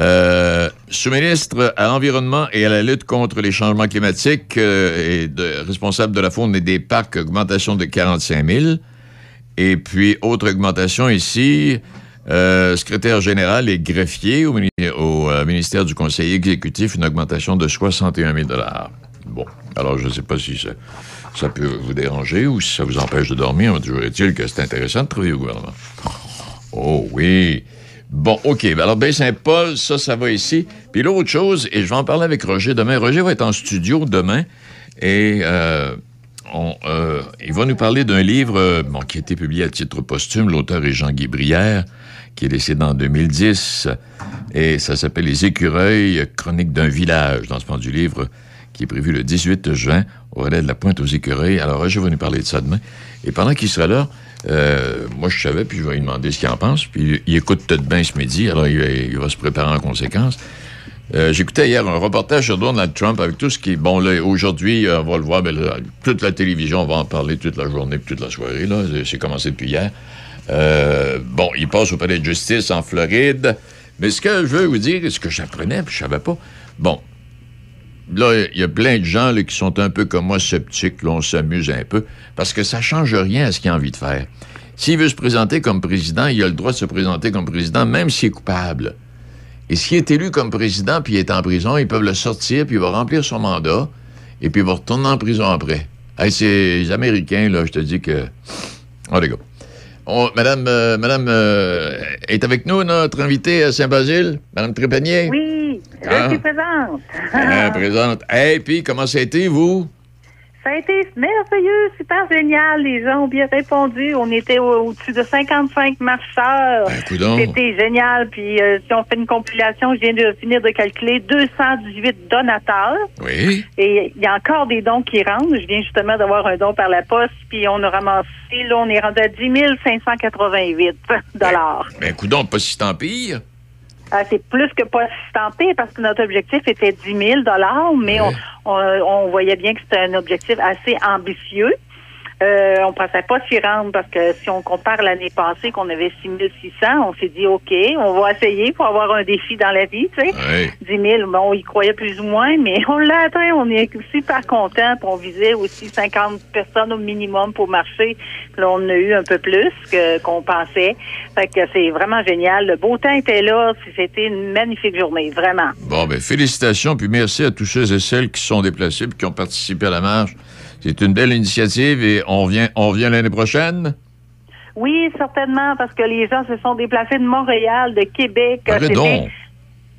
Euh, sous-ministre à l'environnement et à la lutte contre les changements climatiques euh, et responsable de la faune et des parcs, augmentation de 45 000. Et puis, autre augmentation ici, euh, secrétaire général et greffier au, mini- au, ministère du conseil exécutif, une augmentation de 61 000 Bon, alors je ne sais pas si ça, ça peut vous déranger ou si ça vous empêche de dormir, toujours est-il que c'est intéressant de travailler au gouvernement. Oh oui. Bon, OK. Ben Alors, Baie-Saint-Paul, ça, ça va ici. Puis l'autre chose, et je vais en parler avec Roger demain. Roger va être en studio demain et euh, on, euh, il va nous parler d'un livre euh, qui a été publié à titre posthume. L'auteur est Jean-Guy Brière, qui est décédé en 2010. Et ça s'appelle Les écureuils, chronique d'un village, dans ce point du livre qui est prévu le 18 juin au relais de la Pointe aux écureuils. Alors, Roger va nous parler de ça demain. Et pendant qu'il sera là, euh, moi, je savais, puis je vais lui demander ce qu'il en pense. Puis il écoute tout de bien ce midi, alors il, va- se préparer en conséquence. Euh, J'écoutais hier un reportage sur Donald Trump avec tout ce qui. Bon, là, aujourd'hui, euh, on va le voir, ben, là, toute la télévision, on va en parler toute la journée toute la soirée, là. C'est- commencé depuis hier. Bon, il passe au palais de justice en Floride. Mais ce que je veux vous dire, ce que j'apprenais, puis je savais pas... Bon, là, il y a plein de gens qui sont un peu comme moi, sceptiques, là, on s'amuse un peu, parce que ça change rien à ce qu'il a envie de faire. S'il veut se présenter comme président, il a le droit de se présenter comme président, même s'il est coupable. Et s'il est élu comme président, puis il est en prison, ils peuvent le sortir, puis il va remplir son mandat, et puis il va retourner en prison après. Hey, c'est les Américains, là, je te dis que... Les gars. On- Madame, euh, Madame euh, est avec nous, notre invitée à Saint-Basile, Madame Trépanier. Oui, je Ah. suis présente. Ah, présente. Hey, puis comment ça a été, vous? Ça a été merveilleux, super génial. Les gens ont bien répondu. On était au- au-dessus de 55 marcheurs. coudonc. C'était génial. Puis euh, si on fait une compilation, je viens de finir de calculer 218 donateurs. Oui. Et il y a encore des dons qui rentrent. Je viens justement d'avoir un don par la poste. Puis on a ramassé, là, on est rendu à 10 588 dollars. Ben, coudon, pas si tant pire. Euh, c'est plus que pas tenté parce que notre objectif était 10 000 mais on, on, on voyait bien que c'était un objectif assez ambitieux. Euh, on pensait pas s'y rendre parce que si on compare l'année passée qu'on avait 6 600, on s'est dit OK, on va essayer pour avoir un défi dans la vie, tu sais. Ouais. 10 000, bon, on y croyait plus ou moins, mais on l'a atteint. On est super content. On visait aussi 50 personnes au minimum pour marcher. Puis là, on a eu un peu plus que qu'on pensait. Fait que c'est vraiment génial. Le beau temps était là. C'était une magnifique journée, vraiment. Bon, ben, félicitations, puis merci à tous ceux et celles qui sont déplacés puis qui ont participé à la marche. C'est une belle initiative et on vient, on vient l'année prochaine? Oui, certainement, parce que les gens se sont déplacés de Montréal, de Québec. C'était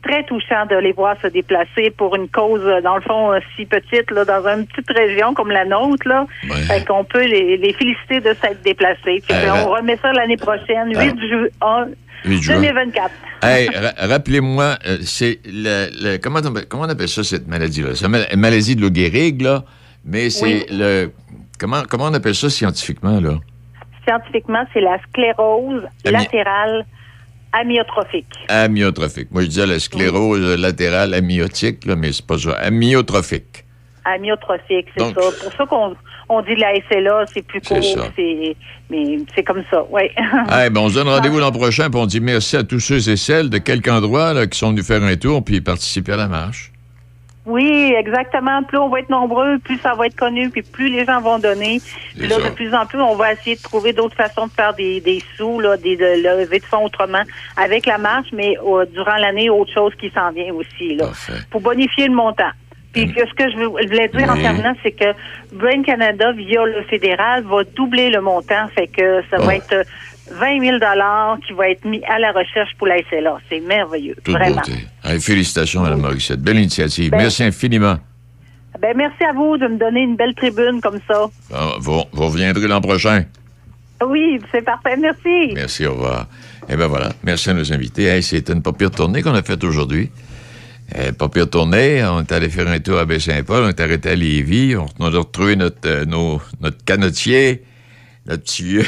très touchant de les voir se déplacer pour une cause, euh, dans le fond, euh, si petite, là, dans une petite région comme la nôtre. Là. Fait qu'on peut les, les féliciter de s'être déplacés. Puis Euh, on remet ça l'année prochaine, 8 juin 8 juin. 2024. Hey, ra- rappelez-moi, euh, c'est le, le- comment, on, appelle- comment on appelle ça, cette maladie-là? C'est la maladie de Lou Gehrig, là, mais c'est Oui. le... Comment, comment on appelle ça scientifiquement, là? Scientifiquement, c'est la sclérose Ami- latérale amyotrophique. Amyotrophique. Moi, je disais la sclérose latérale amyotique, là, mais c'est pas ça. Amyotrophique. Amyotrophique, c'est ça. Pour ça qu'on on dit la SLA, c'est plus C'est court, ça. c'est, mais c'est comme ça, oui. Eh ben, on se donne rendez-vous l'an prochain, puis on dit merci à tous ceux et celles de quelque endroit là, qui sont venus faire un tour puis participer à la marche. Oui, exactement. Plus on va être nombreux, plus ça va être connu, puis plus les gens vont donner. Puis là, ça. de plus en plus, on va essayer de trouver d'autres façons de faire des, des sous, là, des de lever de fonds autrement avec la marche, mais euh, durant l'année, autre chose qui s'en vient aussi, là, pour bonifier le montant. Puis que ce que je vou- je voulais dire en terminant, c'est que Brain Canada, via le fédéral, va doubler le montant, fait que ça va être euh, 20 000 qui va être mis à la recherche pour la SLA. C'est merveilleux, Toute vraiment. beauté. Allez, félicitations, Mme Morissette. Belle initiative. Ben- Merci infiniment. Ben, merci à vous de me donner une belle tribune comme ça. Bon, vous, vous reviendrez l'an prochain. Oui, c'est parfait. Merci. Merci, au revoir. Eh bien voilà, merci à nos invités. Hey, C'était une pas pire tournée qu'on a faite aujourd'hui. Euh, pas pire tournée, on est allé faire un tour à Baie-Saint-Paul, on est arrêté à Lévis, on, on a retrouvé notre, euh, nos- notre canotier, notre petit vieux.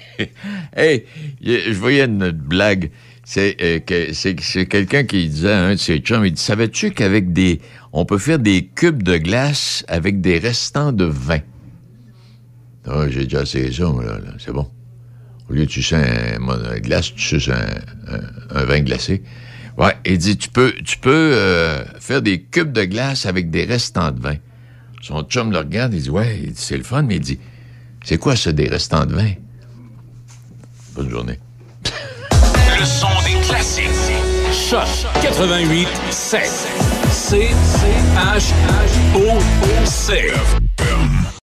hey, je voyais une blague. C'est euh, que- c'est quelqu'un qui disait à un de ses chums, il dit, savais-tu qu'avec des... On peut faire des cubes de glace avec des restants de vin? Ah, j'ai déjà essayé ça, là, là. c'est bon. Au lieu de sucer un, glace, tu suces un, vin glacé. Ouais, il dit, tu peux, tu peux euh, faire des cubes de glace avec des restants de vin. Son chum le regarde, il dit, ouais, c'est le fun, mais il dit, c'est quoi ça, des restants de vin? Bonne journée. Le son des classiques. Choc 88 7. C H H O O C.